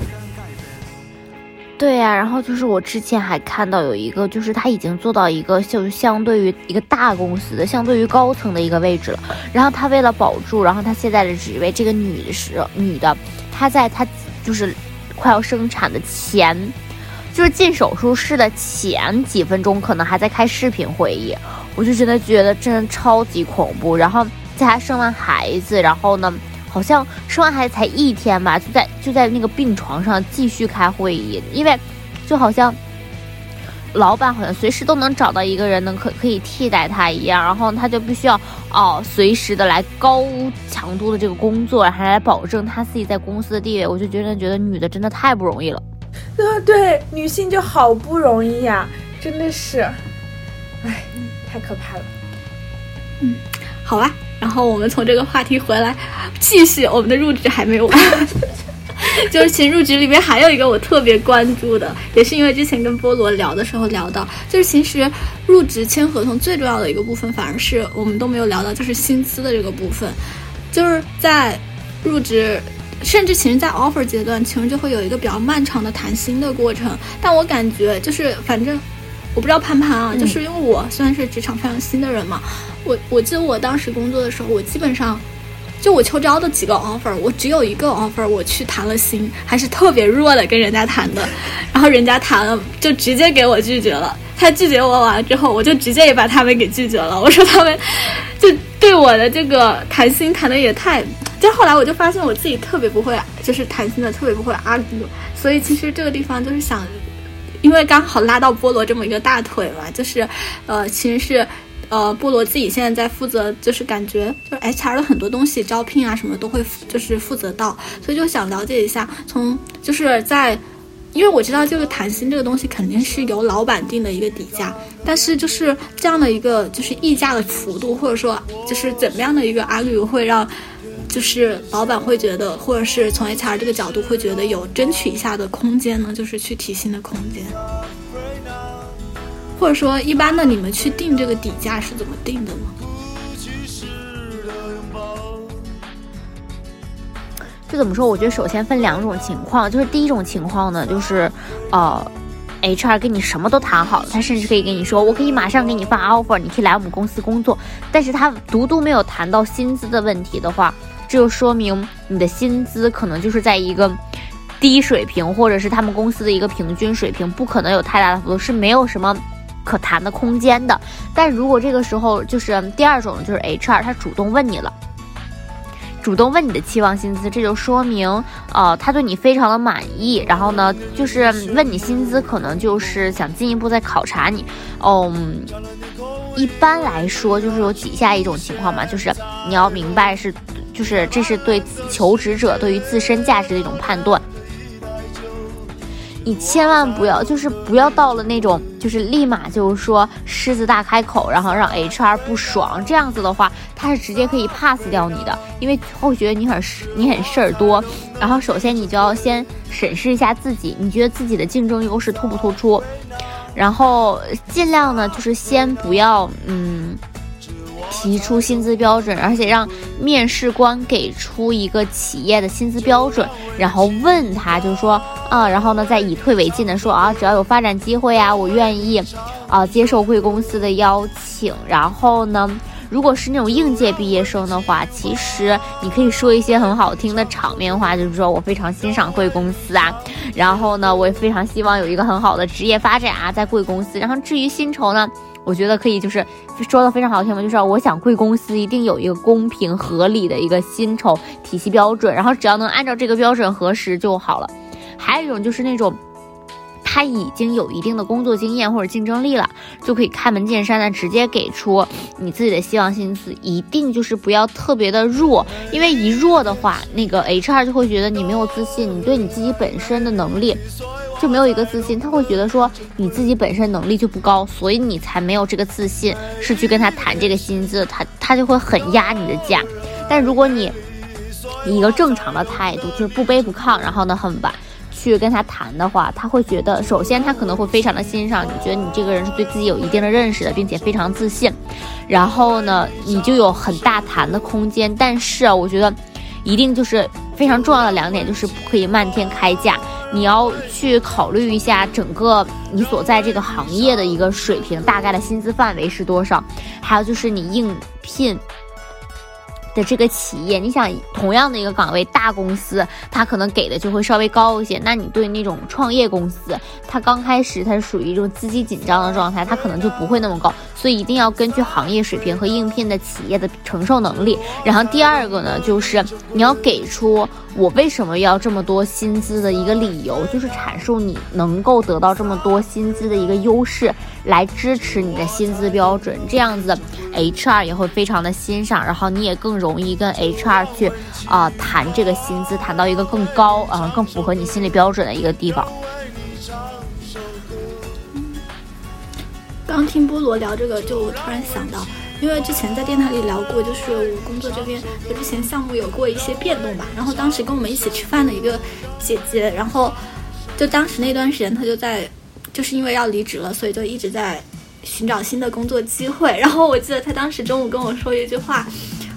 对呀，然后就是我之前还看到有一个，就是他已经做到一个就相对于一个大公司的，相对于高层的一个位置了。然后他为了保住，然后他现在的职位，这个女的是女的，她在她就是快要生产的前，就是进手术室的前几分钟可能还在开视频会议，我就真的觉得真的超级恐怖。然后在她生完孩子，然后呢，好像生完孩子才一天吧，就在就在那个病床上继续开会议，因为就好像。老板好像随时都能找到一个人能可可以替代他一样，然后他就必须要哦随时的来高强度的这个工作，还来保证他自己在公司的地位。我就觉得觉得女的真的太不容易了。
啊，对，女性就好不容易呀，真的是，哎，太可怕了。
嗯，好吧，然后我们从这个话题回来，继续我们的入职还没有完。就是其实入职里面还有一个我特别关注的，也是因为之前跟菠萝聊的时候聊到，就是其实入职签合同最重要的一个部分，反而是我们都没有聊到，就是薪资的这个部分。就是在入职，甚至其实，在 offer 阶段，其实就会有一个比较漫长的谈薪的过程。但我感觉就是，反正我不知道潘潘啊，就是因为我虽然是职场非常新的人嘛，我我记得我当时工作的时候，我基本上。就我秋招的几个 offer，我只有一个 offer，我去谈了心，还是特别弱的跟人家谈的，然后人家谈了就直接给我拒绝了。他拒绝我完了之后，我就直接也把他们给拒绝了。我说他们就对我的这个谈心谈的也太……就后来我就发现我自己特别不会，就是谈心的特别不会 argue。所以其实这个地方就是想，因为刚好拉到菠萝这么一个大腿嘛，就是呃，其实是。呃，菠萝自己现在在负责，就是感觉就是 HR 的很多东西，招聘啊什么都会就是负责到，所以就想了解一下，从就是在，因为我知道这个谈薪这个东西肯定是由老板定的一个底价，但是就是这样的一个就是溢价的幅度，或者说就是怎么样的一个 argue 会让就是老板会觉得，或者是从 HR 这个角度会觉得有争取一下的空间呢？就是去提薪的空间。或者说，一般的你们去定这个底价是怎么定的呢？
就怎么说？我觉得首先分两种情况，就是第一种情况呢，就是呃，HR 跟你什么都谈好了，他甚至可以跟你说，我可以马上给你发 offer，你可以来我们公司工作。但是他独独没有谈到薪资的问题的话，这就说明你的薪资可能就是在一个低水平，或者是他们公司的一个平均水平，不可能有太大的幅度，是没有什么。可谈的空间的，但如果这个时候就是第二种，就是 HR 他主动问你了，主动问你的期望薪资，这就说明呃他对你非常的满意，然后呢就是问你薪资，可能就是想进一步再考察你。嗯，一般来说就是有以下一种情况嘛，就是你要明白是，就是这是对求职者对于自身价值的一种判断。你千万不要，就是不要到了那种，就是立马就是说狮子大开口，然后让 HR 不爽，这样子的话，他是直接可以 pass 掉你的，因为会觉得你很，你很事儿多。然后首先你就要先审视一下自己，你觉得自己的竞争优势突不突出，然后尽量呢就是先不要，嗯。提出薪资标准，而且让面试官给出一个企业的薪资标准，然后问他，就是说，啊，然后呢，再以退为进的说，啊，只要有发展机会呀，我愿意，啊，接受贵公司的邀请。然后呢，如果是那种应届毕业生的话，其实你可以说一些很好听的场面话，就是说我非常欣赏贵公司啊，然后呢，我也非常希望有一个很好的职业发展啊，在贵公司。然后至于薪酬呢？我觉得可以，就是说的非常好听嘛，就是我想贵公司一定有一个公平合理的一个薪酬体系标准，然后只要能按照这个标准核实就好了。还有一种就是那种他已经有一定的工作经验或者竞争力了，就可以开门见山的直接给出你自己的希望薪资，一定就是不要特别的弱，因为一弱的话，那个 HR 就会觉得你没有自信，你对你自己本身的能力。就没有一个自信，他会觉得说你自己本身能力就不高，所以你才没有这个自信，是去跟他谈这个薪资，他他就会很压你的价。但如果你以一个正常的态度，就是不卑不亢，然后呢很晚去跟他谈的话，他会觉得，首先他可能会非常的欣赏你，觉得你这个人是对自己有一定的认识的，并且非常自信，然后呢你就有很大谈的空间。但是啊，我觉得一定就是非常重要的两点，就是不可以漫天开价。你要去考虑一下整个你所在这个行业的一个水平，大概的薪资范围是多少？还有就是你应聘的这个企业，你想同样的一个岗位，大公司它可能给的就会稍微高一些。那你对那种创业公司，它刚开始它是属于一种资金紧张的状态，它可能就不会那么高。所以一定要根据行业水平和应聘的企业的承受能力。然后第二个呢，就是你要给出我为什么要这么多薪资的一个理由，就是阐述你能够得到这么多薪资的一个优势，来支持你的薪资标准。这样子，HR 也会非常的欣赏，然后你也更容易跟 HR 去啊谈这个薪资，谈到一个更高啊更符合你心理标准的一个地方。
刚听菠萝聊这个，就突然想到，因为之前在电台里聊过，就是我工作这边就之前项目有过一些变动吧。然后当时跟我们一起吃饭的一个姐姐，然后就当时那段时间她就在，就是因为要离职了，所以就一直在寻找新的工作机会。然后我记得她当时中午跟我说一句话，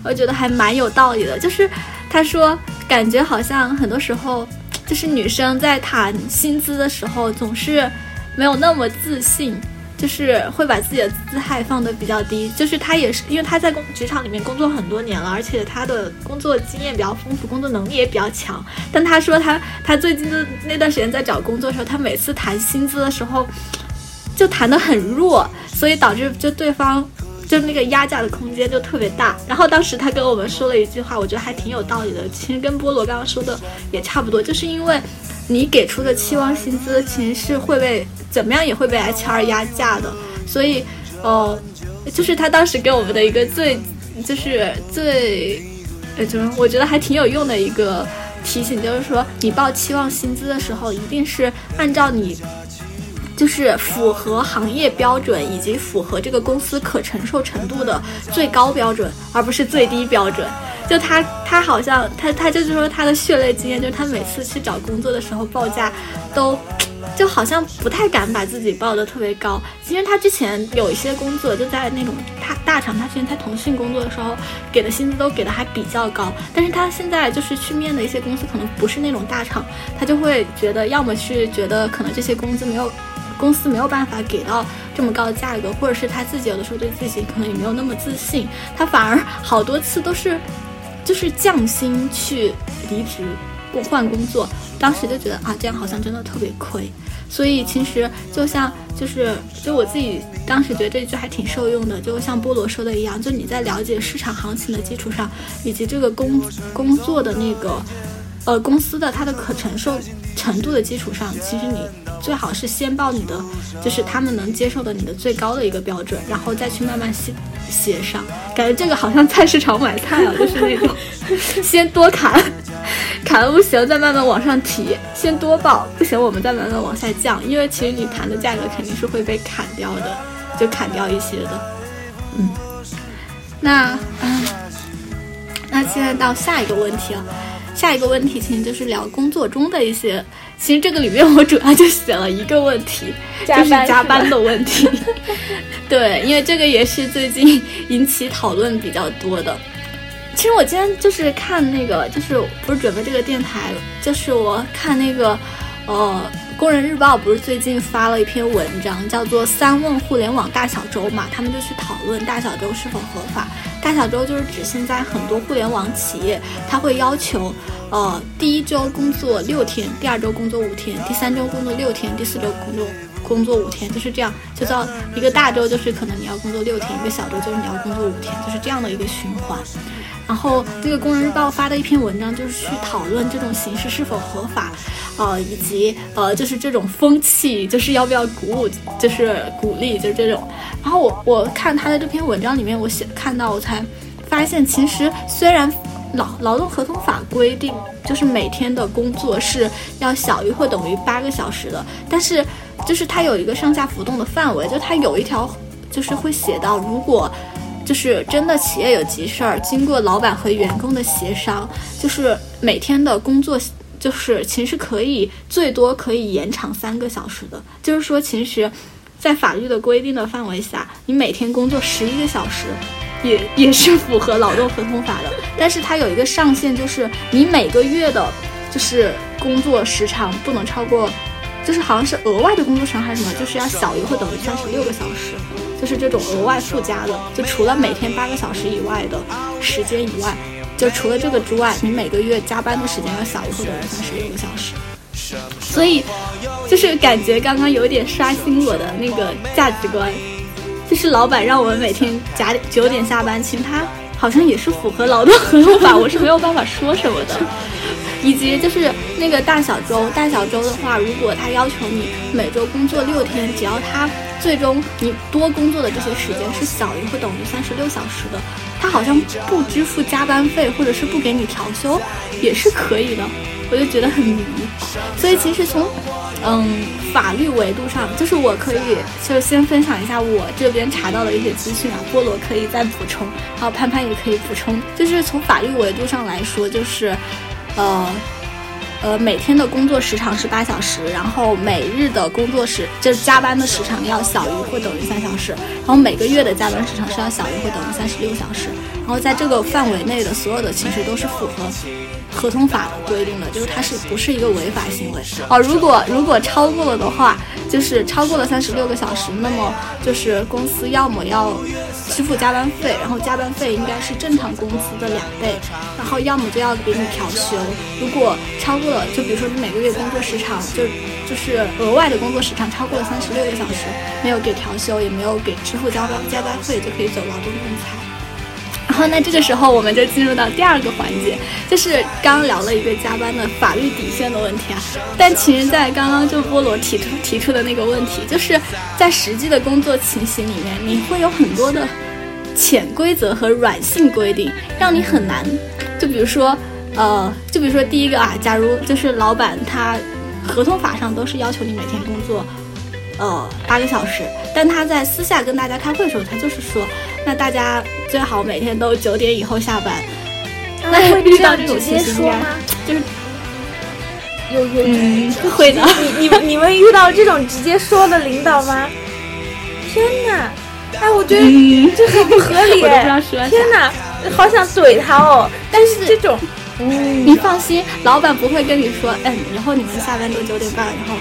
我觉得还蛮有道理的，就是她说感觉好像很多时候，就是女生在谈薪资的时候总是没有那么自信。就是会把自己的姿态放得比较低，就是他也是因为他在工职场里面工作很多年了，而且他的工作经验比较丰富，工作能力也比较强。但他说他他最近的那段时间在找工作的时候，他每次谈薪资的时候就谈得很弱，所以导致就对方就那个压价的空间就特别大。然后当时他跟我们说了一句话，我觉得还挺有道理的，其实跟菠萝刚刚说的也差不多，就是因为。你给出的期望薪资其实是会被怎么样也会被 HR 压价的，所以，呃，就是他当时给我们的一个最，就是最，呃，怎么我觉得还挺有用的一个提醒，就是说你报期望薪资的时候，一定是按照你，就是符合行业标准以及符合这个公司可承受程度的最高标准，而不是最低标准。就他，他好像他他就是说他的血泪经验，就是他每次去找工作的时候报价，都就好像不太敢把自己报的特别高。其实他之前有一些工作就在那种大大厂，他之前在腾讯工作的时候给的薪资都给的还比较高。但是他现在就是去面的一些公司，可能不是那种大厂，他就会觉得要么去觉得可能这些工资没有。公司没有办法给到这么高的价格，或者是他自己有的时候对自己可能也没有那么自信，他反而好多次都是。就是降薪去离职，换工作，当时就觉得啊，这样好像真的特别亏。所以其实就像就是就我自己当时觉得这句还挺受用的，就像菠萝说的一样，就你在了解市场行情的基础上，以及这个工工作的那个呃公司的它的可承受程度的基础上，其实你。最好是先报你的，就是他们能接受的你的最高的一个标准，然后再去慢慢协协商。感觉这个好像菜市场买菜啊，就是那种 先多砍，砍了不行再慢慢往上提，先多报不行我们再慢慢往下降。因为其实你谈的价格肯定是会被砍掉的，就砍掉一些的。嗯，那嗯那现在到下一个问题了，下一个问题其实就是聊工作中的一些。其实这个里面我主要就写了一个问题，就是加班的问题。对，因为这个也是最近引起讨论比较多的。其实我今天就是看那个，就是不是准备这个电台，就是我看那个，呃，《工人日报》不是最近发了一篇文章，叫做《三问互联网大小周》嘛，他们就去讨论大小周是否合法。大小周就是指现在很多互联网企业，他会要求。呃，第一周工作六天，第二周工作五天，第三周工作六天，第四周工作工作五天，就是这样，就叫一个大周，就是可能你要工作六天，一个小周就是你要工作五天，就是这样的一个循环。然后这个工人日报发的一篇文章，就是去讨论这种形式是否合法，呃，以及呃，就是这种风气，就是要不要鼓舞，就是鼓励，就是这种。然后我我看他的这篇文章里面，我写看到我才发现，其实虽然。劳劳动合同法规定，就是每天的工作是要小于或等于八个小时的，但是就是它有一个上下浮动的范围，就它有一条就是会写到，如果就是真的企业有急事儿，经过老板和员工的协商，就是每天的工作就是其实可以最多可以延长三个小时的，就是说其实，在法律的规定的范围下，你每天工作十一个小时。也也是符合劳动合同法的，但是它有一个上限，就是你每个月的，就是工作时长不能超过就是好像是额外的工作时还是什么，就是要小于或等于三十六个小时，就是这种额外附加的，就除了每天八个小时以外的时间以外，就除了这个之外，你每个月加班的时间要小于或等于三十六个小时。所以，就是感觉刚刚有点刷新我的那个价值观，就是老板让我们每天加九点下班，其实他好像也是符合劳动合同法，我是没有办法说什么的。以及就是那个大小周，大小周的话，如果他要求你每周工作六天，只要他最终你多工作的这些时间是小于或等于三十六小时的，他好像不支付加班费或者是不给你调休，也是可以的。我就觉得很迷，所以其实从，嗯，法律维度上，就是我可以就先分享一下我这边查到的一些资讯啊，菠萝可以再补充，还有潘潘也可以补充。就是从法律维度上来说，就是，呃，呃，每天的工作时长是八小时，然后每日的工作时就是加班的时长要小于或等于三小时，然后每个月的加班时长是要小于或等于三十六小时，然后在这个范围内的所有的情绪都是符合。合同法的规定的，就是它是不是一个违法行为哦？如果如果超过了的话，就是超过了三十六个小时，那么就是公司要么要支付加班费，然后加班费应该是正常工资的两倍，然后要么就要给你调休。如果超过了，就比如说你每个月工作时长就就是额外的工作时长超过了三十六个小时，没有给调休，也没有给支付加班加班费，就可以走劳动仲裁。然后那这个时候我们就进入到第二个环节，就是刚聊了一个加班的法律底线的问题啊。但其实，在刚刚就菠萝提出提出的那个问题，就是在实际的工作情形里面，你会有很多的潜规则和软性规定，让你很难。就比如说，呃，就比如说第一个啊，假如就是老板他合同法上都是要求你每天工作。呃，八个小时，但他在私下跟大家开会的时候，他就是说，那大家最好每天都九点以后下班。
那会遇到这种情说吗？
就是
有有
嗯会的。
你你你们遇到这种直接说的领导吗？天哪！哎，我觉得这很不合理。天哪，好想怼他哦！但是这种，
嗯，你放心，老板不会跟你说，嗯，以后你们下班都九点半，然后。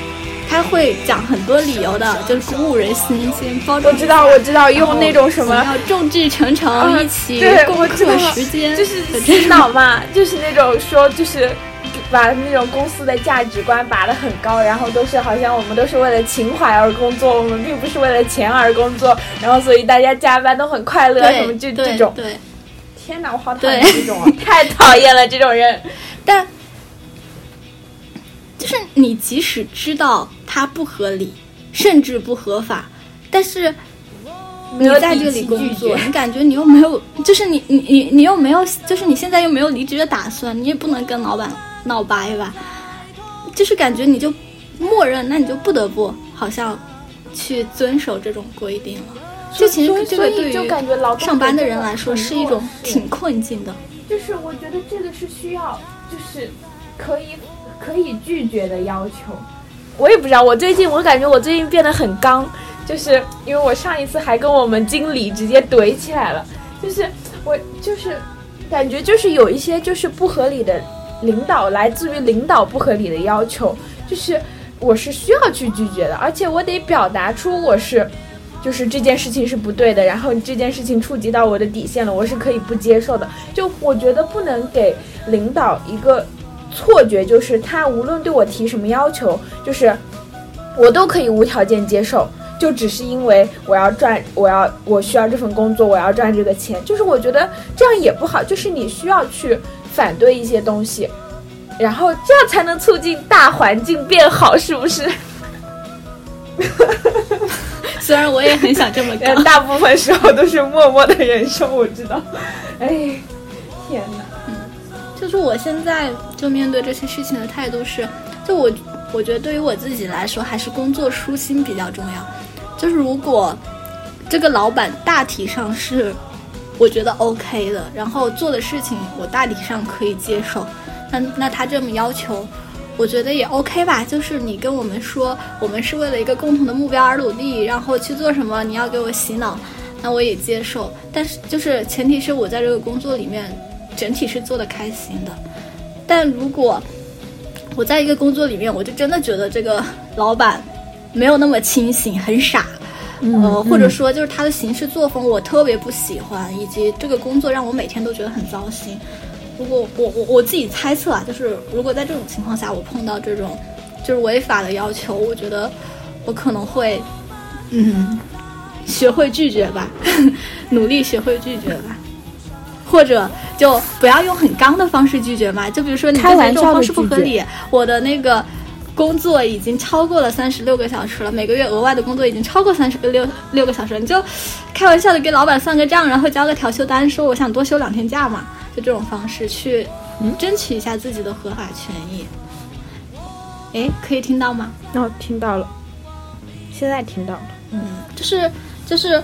他会讲很多理由的，就是鼓舞人心，先包装。
我知道，我知道，用那种什么
要众志成城，一起共克时间，
就是洗脑嘛，就是那种说，就是把那种公司的价值观拔得很高，然后都是好像我们都是为了情怀而工作，我们并不是为了钱而工作，然后所以大家加班都很快乐，什么就这种。
对，
天哪，我好讨厌这种，啊太讨厌了这种人，
但。就是你即使知道它不合理，甚至不合法，但是你在这里工作，你感觉你又没有，就是你你你你又没有，就是你现在又没有离职的打算，你也不能跟老板闹掰吧？就是感觉你就默认，那你就不得不好像去遵守这种规定了。就其实这个对于上班的人来说是一种挺困境的。
就是我觉得这个是需要，就是可以。可以拒绝的要求，我也不知道。我最近我感觉我最近变得很刚，就是因为我上一次还跟我们经理直接怼起来了。就是我就是感觉就是有一些就是不合理的领导来自于领导不合理的要求，就是我是需要去拒绝的，而且我得表达出我是就是这件事情是不对的，然后这件事情触及到我的底线了，我是可以不接受的。就我觉得不能给领导一个。错觉就是他无论对我提什么要求，就是我都可以无条件接受，就只是因为我要赚，我要我需要这份工作，我要赚这个钱。就是我觉得这样也不好，就是你需要去反对一些东西，然后这样才能促进大环境变好，是不是？
虽然我也很想这么干，
大部分时候都是默默的忍受，我知道。哎，天哪！
就是我现在就面对这些事情的态度是，就我我觉得对于我自己来说，还是工作舒心比较重要。就是如果这个老板大体上是我觉得 OK 的，然后做的事情我大体上可以接受，那那他这么要求，我觉得也 OK 吧。就是你跟我们说，我们是为了一个共同的目标而努力，然后去做什么，你要给我洗脑，那我也接受。但是就是前提是我在这个工作里面。整体是做的开心的，但如果我在一个工作里面，我就真的觉得这个老板没有那么清醒，很傻。呃，或者说就是他的行事作风我特别不喜欢，以及这个工作让我每天都觉得很糟心。如果我我我自己猜测啊，就是如果在这种情况下我碰到这种就是违法的要求，我觉得我可能会嗯学会拒绝吧，努力学会拒绝吧，或者就不要用很刚的方式拒绝嘛，就比如说你
开玩笑的
这种方式不合理，我的那个。工作已经超过了三十六个小时了，每个月额外的工作已经超过三十六六个小时，你就开玩笑的给老板算个账，然后交个调休单，说我想多休两天假嘛，就这种方式去争取一下自己的合法权益。哎，可以听到吗？
哦，听到了，现在听到了。
嗯，就是就是。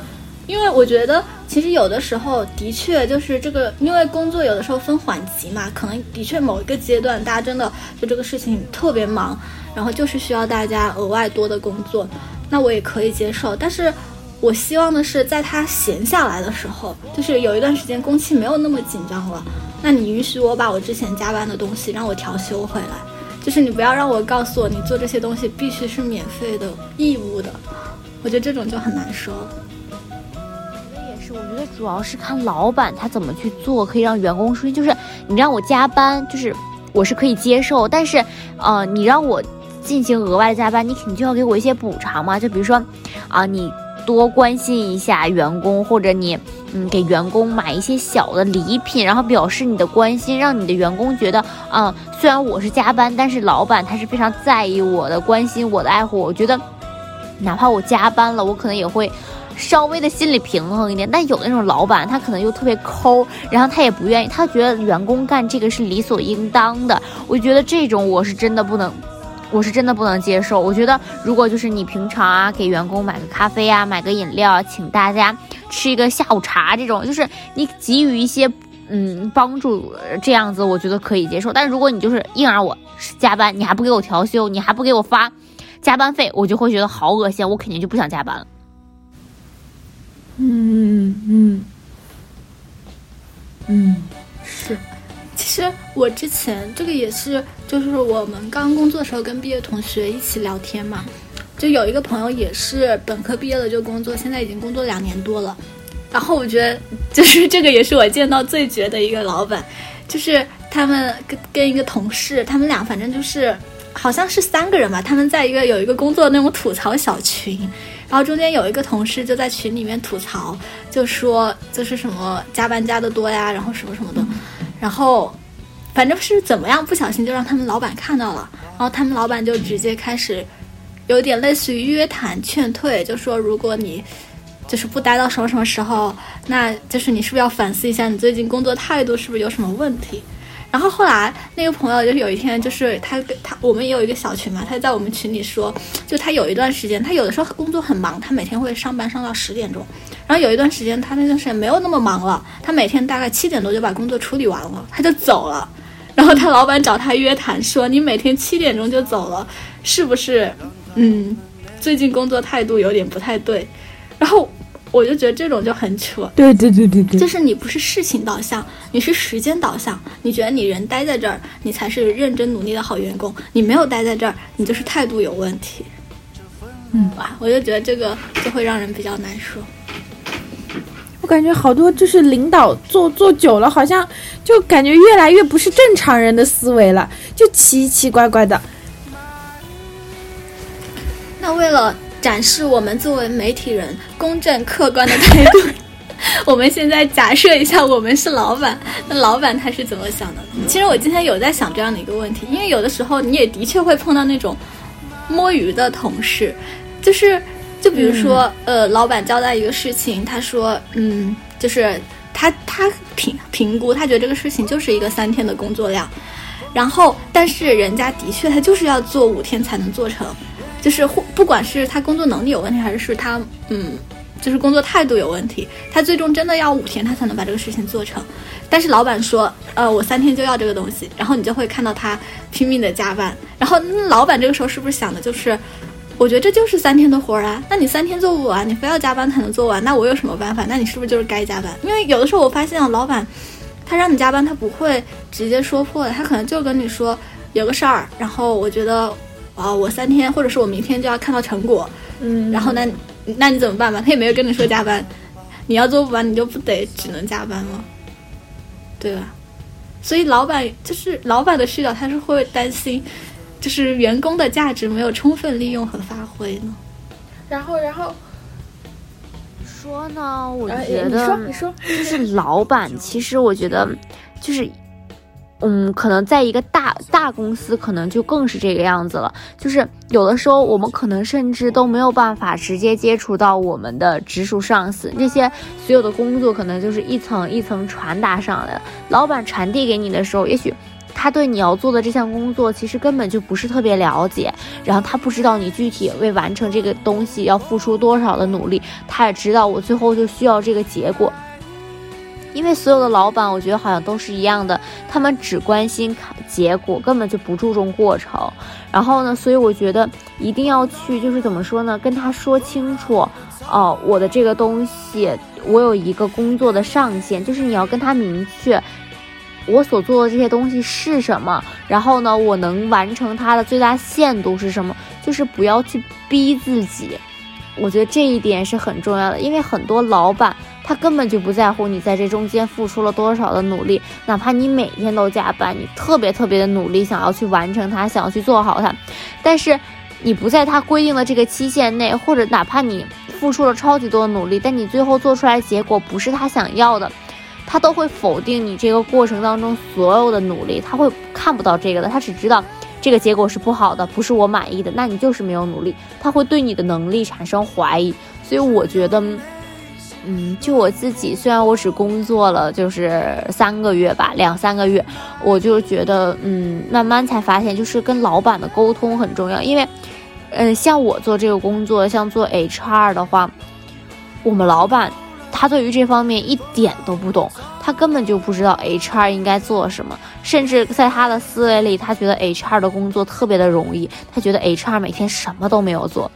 因为我觉得，其实有的时候的确就是这个，因为工作有的时候分缓急嘛，可能的确某一个阶段大家真的就这个事情特别忙，然后就是需要大家额外多的工作，那我也可以接受。但是我希望的是，在他闲下来的时候，就是有一段时间工期没有那么紧张了，那你允许我把我之前加班的东西让我调休回来，就是你不要让我告诉我你做这些东西必须是免费的义务的，我觉得这种就很难说。
我觉得主要是看老板他怎么去做，可以让员工舒心。就是你让我加班，就是我是可以接受，但是，呃，你让我进行额外的加班，你肯定就要给我一些补偿嘛。就比如说，啊，你多关心一下员工，或者你嗯给员工买一些小的礼品，然后表示你的关心，让你的员工觉得，嗯，虽然我是加班，但是老板他是非常在意我的、关心我的、爱护。我觉得，哪怕我加班了，我可能也会。稍微的心理平衡一点，但有那种老板，他可能又特别抠，然后他也不愿意，他觉得员工干这个是理所应当的。我觉得这种我是真的不能，我是真的不能接受。我觉得如果就是你平常啊给员工买个咖啡啊，买个饮料，请大家吃一个下午茶，这种就是你给予一些嗯帮助，这样子我觉得可以接受。但如果你就是硬让我加班，你还不给我调休，你还不给我发加班费，我就会觉得好恶心，我肯定就不想加班了。
嗯嗯嗯，是。
其实我之前这个也是，就是我们刚工作的时候跟毕业同学一起聊天嘛，就有一个朋友也是本科毕业了就工作，现在已经工作两年多了。然后我觉得，就是这个也是我见到最绝的一个老板，就是他们跟跟一个同事，他们俩反正就是好像是三个人吧，他们在一个有一个工作那种吐槽小群。然后中间有一个同事就在群里面吐槽，就说就是什么加班加的多呀，然后什么什么的，然后反正是怎么样，不小心就让他们老板看到了，然后他们老板就直接开始有点类似于约谈劝退，就说如果你就是不待到什么什么时候，那就是你是不是要反思一下你最近工作态度是不是有什么问题。然后后来那个朋友就是有一天，就是他跟他我们也有一个小群嘛，他在我们群里说，就他有一段时间，他有的时候工作很忙，他每天会上班上到十点钟，然后有一段时间他那段时间没有那么忙了，他每天大概七点多就把工作处理完了，他就走了，然后他老板找他约谈说，你每天七点钟就走了，是不是？嗯，最近工作态度有点不太对，然后。我就觉得这种就很扯，
对对对对对，
就是你不是事情导向，你是时间导向。你觉得你人待在这儿，你才是认真努力的好员工；你没有待在这儿，你就是态度有问题。
嗯，
哇，我就觉得这个就会让人比较难受。
我感觉好多就是领导做做久了，好像就感觉越来越不是正常人的思维了，就奇奇怪怪的。
那为了。展示我们作为媒体人公正客观的态度。我们现在假设一下，我们是老板，那老板他是怎么想的？其实我今天有在想这样的一个问题，因为有的时候你也的确会碰到那种摸鱼的同事，就是就比如说，呃，老板交代一个事情，他说，嗯，就是他他评评估，他觉得这个事情就是一个三天的工作量，然后但是人家的确他就是要做五天才能做成。就是或不管是他工作能力有问题，还是是他嗯，就是工作态度有问题，他最终真的要五天他才能把这个事情做成。但是老板说，呃，我三天就要这个东西，然后你就会看到他拼命的加班。然后老板这个时候是不是想的就是，我觉得这就是三天的活儿啊，那你三天做不完，你非要加班才能做完，那我有什么办法？那你是不是就是该加班？因为有的时候我发现啊，老板他让你加班，他不会直接说破的，他可能就跟你说。有个事儿，然后我觉得啊、我三天或者是我明天就要看到成果，
嗯，
然后那那你怎么办吧？他也没有跟你说加班，你要做不完，你就不得只能加班了，对吧？所以老板就是老板的视角，他是会担心，就是员工的价值没有充分利用和发挥呢。
然后然后，
说呢，我
呃
觉得
你说你说，
就是老板，其实我觉得就是。嗯，可能在一个大大公司，可能就更是这个样子了。就是有的时候，我们可能甚至都没有办法直接接触到我们的直属上司，这些所有的工作可能就是一层一层传达上来的。老板传递给你的时候，也许他对你要做的这项工作其实根本就不是特别了解，然后他不知道你具体为完成这个东西要付出多少的努力，他也知道我最后就需要这个结果。因为所有的老板，我觉得好像都是一样的，他们只关心结果，根本就不注重过程。然后呢，所以我觉得一定要去，就是怎么说呢，跟他说清楚，哦、我的这个东西，我有一个工作的上限，就是你要跟他明确。我所做的这些东西是什么？然后呢，我能完成它的最大限度是什么？就是不要去逼自己。我觉得这一点是很重要的，因为很多老板他根本就不在乎你在这中间付出了多少的努力，哪怕你每天都加班，你特别特别的努力，想要去完成它，想要去做好它，但是你不在他规定的这个期限内，或者哪怕你付出了超级多的努力，但你最后做出来结果不是他想要的，他都会否定你这个过程当中所有的努力，他会看不到这个的，他只知道。这个结果是不好的，不是我满意的，那你就是没有努力，他会对你的能力产生怀疑。所以我觉得，嗯，就我自己，虽然我只工作了就是三个月吧，两三个月，我就觉得，嗯，慢慢才发现，就是跟老板的沟通很重要。因为，嗯，像我做这个工作，像做 HR 的话，我们老板他对于这方面一点都不懂，他根本就不知道 HR 应该做什么，甚至在他的思维里，他觉得 HR 的工作特别的容易，他觉得 HR 每天什么都没有做，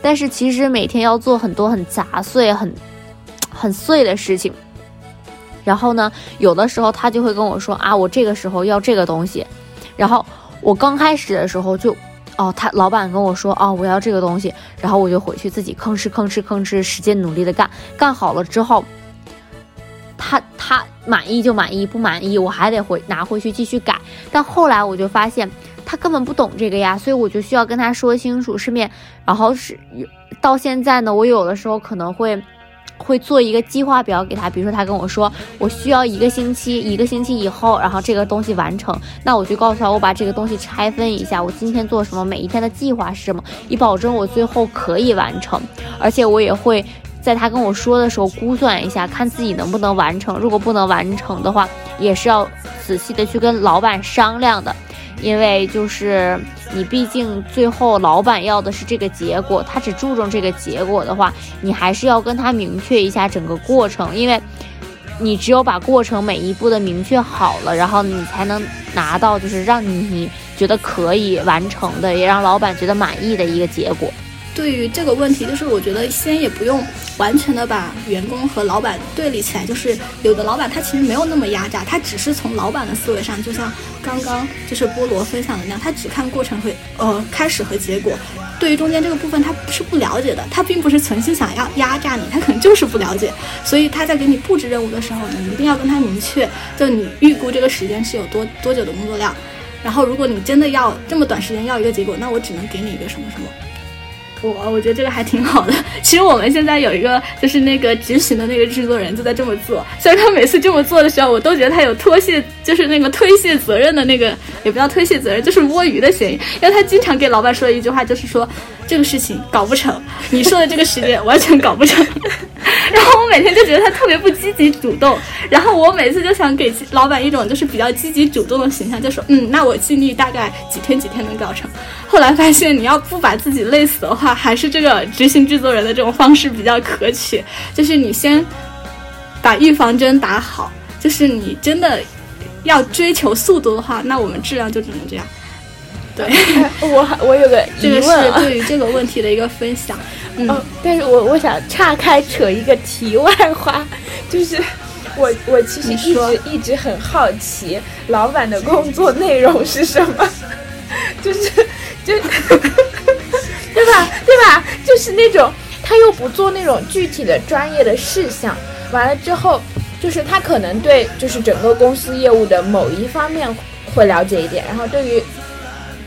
但是其实每天要做很多很杂碎、很很碎的事情。然后呢，有的时候他就会跟我说啊，我这个时候要这个东西，然后我刚开始的时候就。哦，他老板跟我说，哦，我要这个东西，然后我就回去自己吭哧吭哧吭哧使劲努力的干，干好了之后，他他满意就满意，不满意我还得回拿回去继续改。但后来我就发现他根本不懂这个呀，所以我就需要跟他说清楚，顺便，然后是到现在呢，我有的时候可能会。会做一个计划表给他，比如说他跟我说我需要一个星期，一个星期以后，然后这个东西完成，那我就告诉他我把这个东西拆分一下，我今天做什么，每一天的计划是什么，以保证我最后可以完成，而且我也会在他跟我说的时候估算一下，看自己能不能完成，如果不能完成的话，也是要仔细的去跟老板商量的。因为就是你，毕竟最后老板要的是这个结果，他只注重这个结果的话，你还是要跟他明确一下整个过程，因为你只有把过程每一步的明确好了，然后你才能拿到就是让你觉得可以完成的，也让老板觉得满意的一个结果。
对于这个问题，就是我觉得先也不用完全的把员工和老板对立起来。就是有的老板他其实没有那么压榨，他只是从老板的思维上，就像刚刚就是菠萝分享的那样，他只看过程和呃开始和结果。对于中间这个部分，他是不了解的，他并不是存心想要压榨你，他可能就是不了解。所以他在给你布置任务的时候，你一定要跟他明确，就你预估这个时间是有多多久的工作量。然后，如果你真的要这么短时间要一个结果，那我只能给你一个什么什么。我我觉得这个还挺好的。其实我们现在有一个就是那个执行的那个制作人就在这么做，虽然他每次这么做的时候，我都觉得他有脱卸，就是那个推卸责任的那个，也不叫推卸责任，就是摸鱼的嫌疑。因为他经常给老板说的一句话就是说这个事情搞不成，你说的这个时间完全搞不成。然后我每天就觉得他特别不积极主动，然后我每次就想给老板一种就是比较积极主动的形象，就说嗯，那我尽力大概几天几天能搞成。后来发现你要不把自己累死的话，还是这个执行制作人的这种方式比较可取，就是你先把预防针打好，就是你真的要追求速度的话，那我们质量就只能这样。对，
我我有个
这个是对于这个问题的一个分享。嗯，
哦，但是我我想岔开扯一个题外话，就是我我其实一直一直很好奇，老板的工作内容是什么？就是就对吧对吧？就是那种他又不做那种具体的专业的事项，完了之后，就是他可能对就是整个公司业务的某一方面会了解一点，然后对于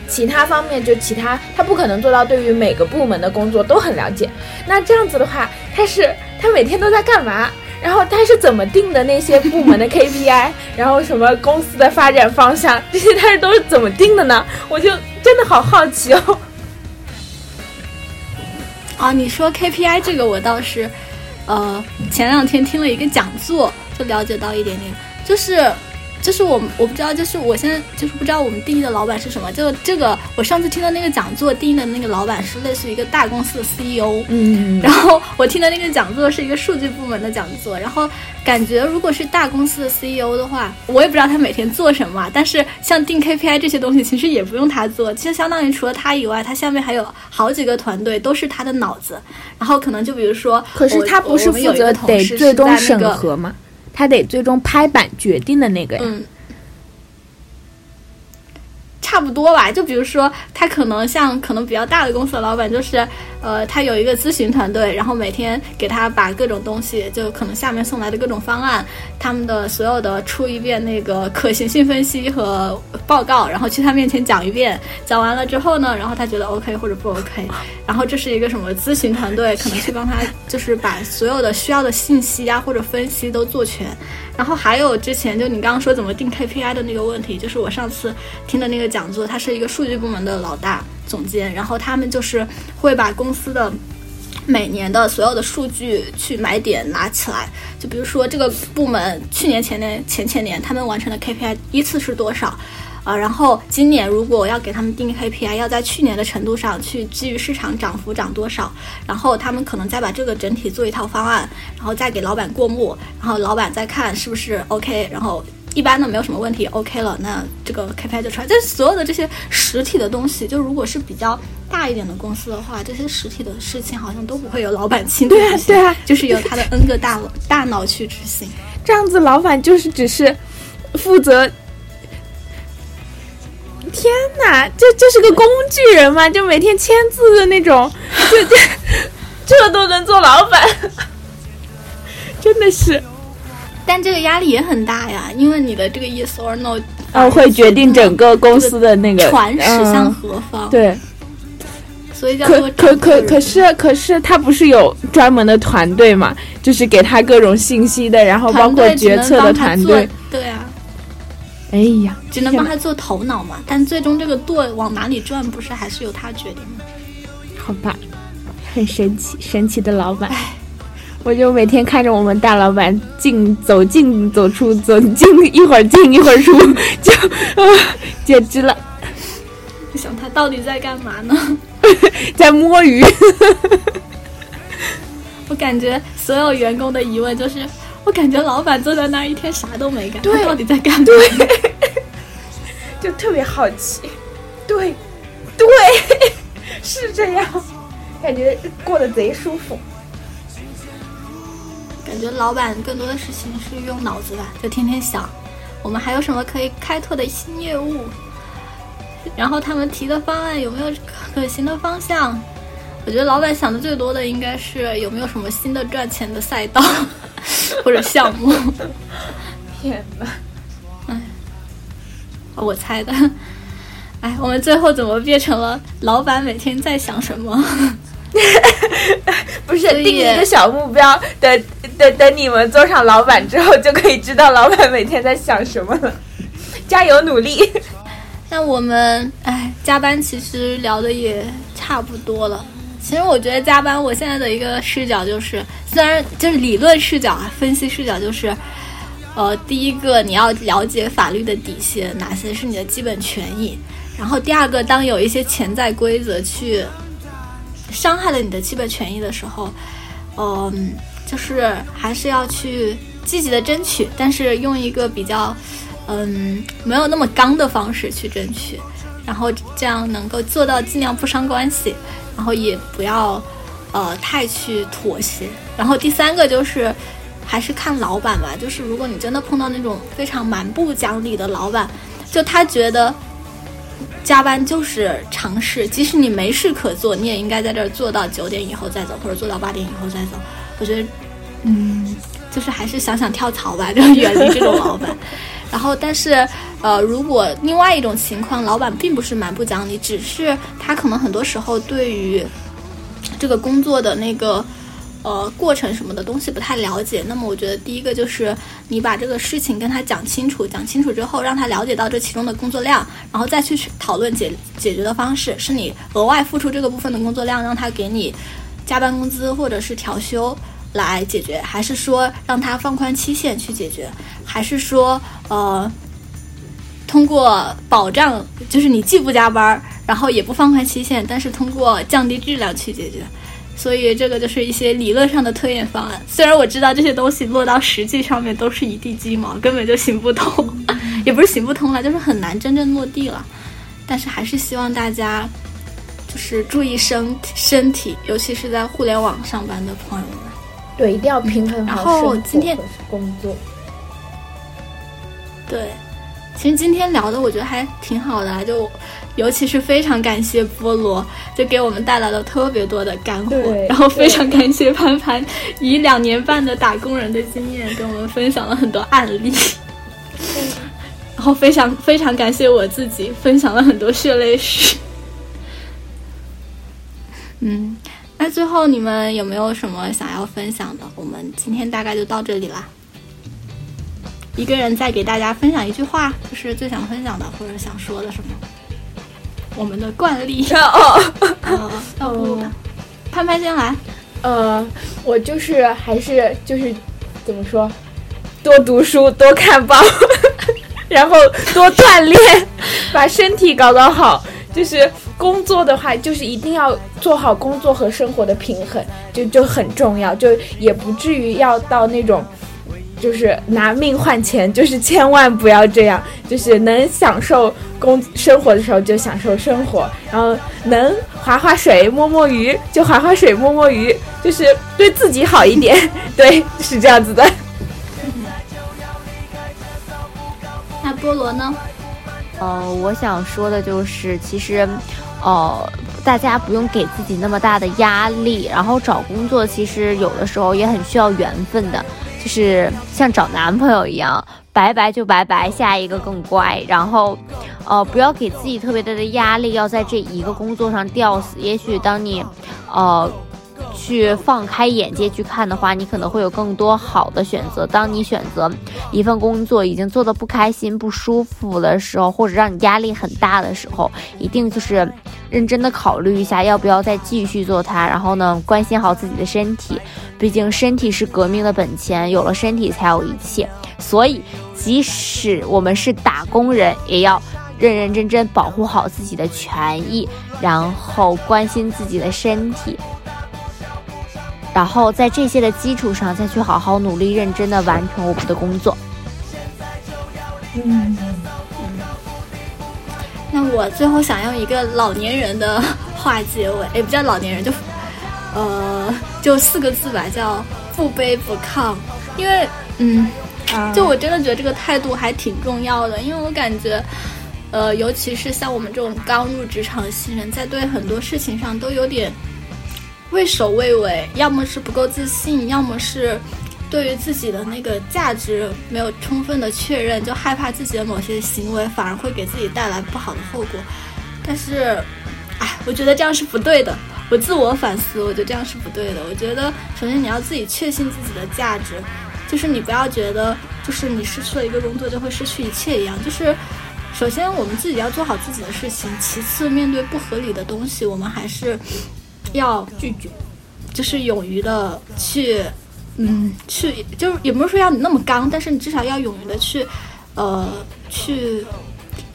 其他方面就其他他不可能做到对于每个部门的工作都很了解。那这样子的话，他是他每天都在干嘛？然后他是怎么定的那些部门的 KPI，然后什么公司的发展方向，这些他是都是怎么定的呢？我就真的好好奇哦。
啊，你说 KPI 这个，我倒是，呃，前两天听了一个讲座，就了解到一点点，就是，就是我我不知道，就是我现在就是不知道我们定义的老板是什么。就这个，我上次听的那个讲座定义的那个老板是类似于一个大公司的 CEO，
嗯
然后我听的那个讲座是一个数据部门的讲座，然后感觉如果是大公司的 CEO 的话，我也不知道他每天做什么啊，但是像定 KPI 这些东西，其实也不用他做，其实相当于除了他以外，他下面还有好几个团队都是他的脑子，然后可能就比如说，
可是他不是负责得
同事
最终审
是在那个
核吗？他得最终拍板决定的那个呀。
差不多吧。就比如说，他可能像可能比较大的公司的老板，就是呃，他有一个咨询团队，然后每天给他把各种东西，就可能下面送来的各种方案，他们的所有的出一遍那个可行性分析和报告，然后去他面前讲一遍，讲完了之后呢，然后他觉得 OK 或者不 OK，然后这是一个什么咨询团队，可能去帮他就是把所有的需要的信息啊或者分析都做全。然后还有之前就你刚刚说怎么定 KPI 的那个问题，就是我上次听的那个讲座，他是一个数据部门的老大总监，然后他们就是会把公司的每年的所有的数据去买点拿起来，就比如说这个部门去年、前年、前前年他们完成的 KPI 依次是多少。啊，然后今年如果要给他们定 KPI，要在去年的程度上去基于市场涨幅涨多少，然后他们可能再把这个整体做一套方案，然后再给老板过目，然后老板再看是不是 OK，然后一般的没有什么问题，OK 了，那这个 KPI 就出来。这所有的这些实体的东西，就如果是比较大一点的公司的话，这些实体的事情好像都不会由老板亲自
对啊
执行
对啊
就是由他的 N 个大 大脑去执行。
这样子，老板就是只是负责。天哪，这这是个工具人吗？就每天签字的那种，这这 这都能做老板，真的是，
但这个压力也很大呀，因为你的这个 yes or no，
呃，会决定整个公司的那个
船驶向
嗯
何方。
对，
所以叫
可可可可是可是他不是有专门的团队嘛？就是给他各种信息的，然后包括决策的团队。，
对啊，
哎呀，
只能帮他做头脑嘛。但最终这个舵往哪里转，不是还是由他决定吗？
好吧，很神奇，神奇的老板。我就每天看着我们大老板进走进走出走进一会儿进一会儿出，就啊，简直了，
你想他到底在干嘛呢？
在摸鱼。
我感觉所有员工的疑问就是，我感觉老板坐在那儿一天啥都没干，
对。
他到底在干嘛？
就特别好奇，对，对，是这样，感觉过得贼舒服。
感觉老板更多的事情是用脑子吧，就天天想，我们还有什么可以开拓的新业务，然后他们提的方案有没有可行的方向？我觉得老板想的最多的应该是有没有什么新的赚钱的赛道 或者项目，
天哪！
我猜的。哎，我们最后怎么变成了老板每天在想什么？
不是定一个小目标，等等等你们做上老板之后，就可以知道老板每天在想什么了。加油努力！
那我们哎，加班其实聊的也差不多了。其实我觉得加班，我现在的一个视角就是，虽然就是理论视角啊，分析视角就是，呃，第一个你要了解法律的底线，哪些是你的基本权益。然后第二个，当有一些潜在规则去伤害了你的基本权益的时候，嗯，就是还是要去积极的争取，但是用一个比较。嗯，没有那么刚的方式去争取，然后这样能够做到尽量不伤关系，然后也不要呃太去妥协。然后第三个就是，还是看老板吧。就是如果你真的碰到那种非常蛮不讲理的老板，就他觉得加班就是常事，即使你没事可做，你也应该在这儿做到九点以后再走，或者做到八点以后再走。我觉得，嗯，就是还是想想跳槽吧，就远离这种老板。然后，但是，呃，如果另外一种情况，老板并不是蛮不讲理，只是他可能很多时候对于这个工作的那个呃过程什么的东西不太了解。那么，我觉得第一个就是你把这个事情跟他讲清楚，讲清楚之后，让他了解到这其中的工作量，然后再去讨论解解决的方式，是你额外付出这个部分的工作量，让他给你加班工资或者是调休。来解决，还是说让他放宽期限去解决，还是说呃，通过保障，就是你既不加班，然后也不放宽期限，但是通过降低质量去解决。所以这个就是一些理论上的推演方案。虽然我知道这些东西落到实际上面都是一地鸡毛，根本就行不通，也不是行不通了，就是很难真正落地了。但是还是希望大家就是注意身身体，尤其是在互联网上班的朋友们。
对，一定要平衡好
然后今天
工作。
对，其实今天聊的我觉得还挺好的，就尤其是非常感谢菠萝，就给我们带来了特别多的干货。然后非常感谢潘潘，以两年半的打工人的经验跟我们分享了很多案例。然后非常非常感谢我自己，分享了很多血泪史。嗯。那最后你们有没有什么想要分享的？我们今天大概就到这里啦。一个人再给大家分享一句话，就是最想分享的或者想说的什么？我们的惯例。哦，要不潘潘先来。
呃，我就是还是就是怎么说，多读书，多看报，然后多锻炼，把身体搞搞好，就是。工作的话，就是一定要做好工作和生活的平衡，就就很重要，就也不至于要到那种，就是拿命换钱，就是千万不要这样，就是能享受工生活的时候就享受生活，然后能划划水、摸摸鱼就划划水、摸摸鱼，就是对自己好一点，对，是这样子的。
那菠萝呢？
呃，我想说的就是，其实。哦，大家不用给自己那么大的压力，然后找工作其实有的时候也很需要缘分的，就是像找男朋友一样，拜拜就拜拜，下一个更乖。然后，呃，不要给自己特别大的压力，要在这一个工作上吊死。也许当你，呃。去放开眼界去看的话，你可能会有更多好的选择。当你选择一份工作已经做的不开心、不舒服的时候，或者让你压力很大的时候，一定就是认真的考虑一下要不要再继续做它。然后呢，关心好自己的身体，毕竟身体是革命的本钱，有了身体才有一切。所以，即使我们是打工人，也要认认真真保护好自己的权益，然后关心自己的身体。然后在这些的基础上，再去好好努力、认真的完成我们的工作。
嗯，那我最后想用一个老年人的话结尾，也不叫老年人，就呃，就四个字吧，叫不卑不亢。因为，嗯，就我真的觉得这个态度还挺重要的，因为我感觉，呃，尤其是像我们这种刚入职场的新人，在对很多事情上都有点。畏首畏尾，要么是不够自信，要么是对于自己的那个价值没有充分的确认，就害怕自己的某些行为反而会给自己带来不好的后果。但是，哎，我觉得这样是不对的。我自我反思，我觉得这样是不对的。我觉得，首先你要自己确信自己的价值，就是你不要觉得，就是你失去了一个工作就会失去一切一样。就是，首先我们自己要做好自己的事情，其次面对不合理的东西，我们还是。要拒绝，就是勇于的去，嗯，去，就是也不是说要你那么刚，但是你至少要勇于的去，呃，去。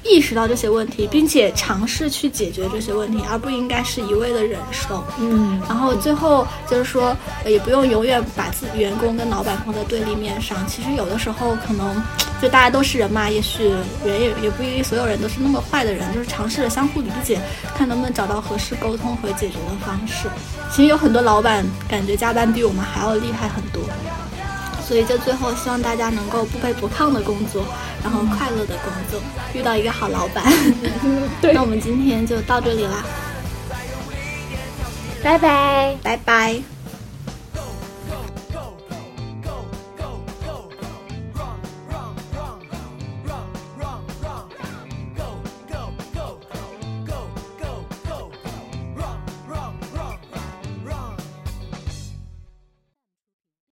意识到这些问题，并且尝试去解决这些问题，而不应该是一味的忍受。
嗯，
然后最后就是说，也不用永远把自己员工跟老板放在对立面上。其实有的时候可能就大家都是人嘛，也许人也也不一定所有人都是那么坏的人，就是尝试着相互理解，看能不能找到合适沟通和解决的方式。其实有很多老板感觉加班比我们还要厉害很多。所以就最后希望大家能够不卑不亢的工作，然后快乐的工作，遇到一个好老板。
对
那我们今天就到这里啦，
拜拜。
拜拜。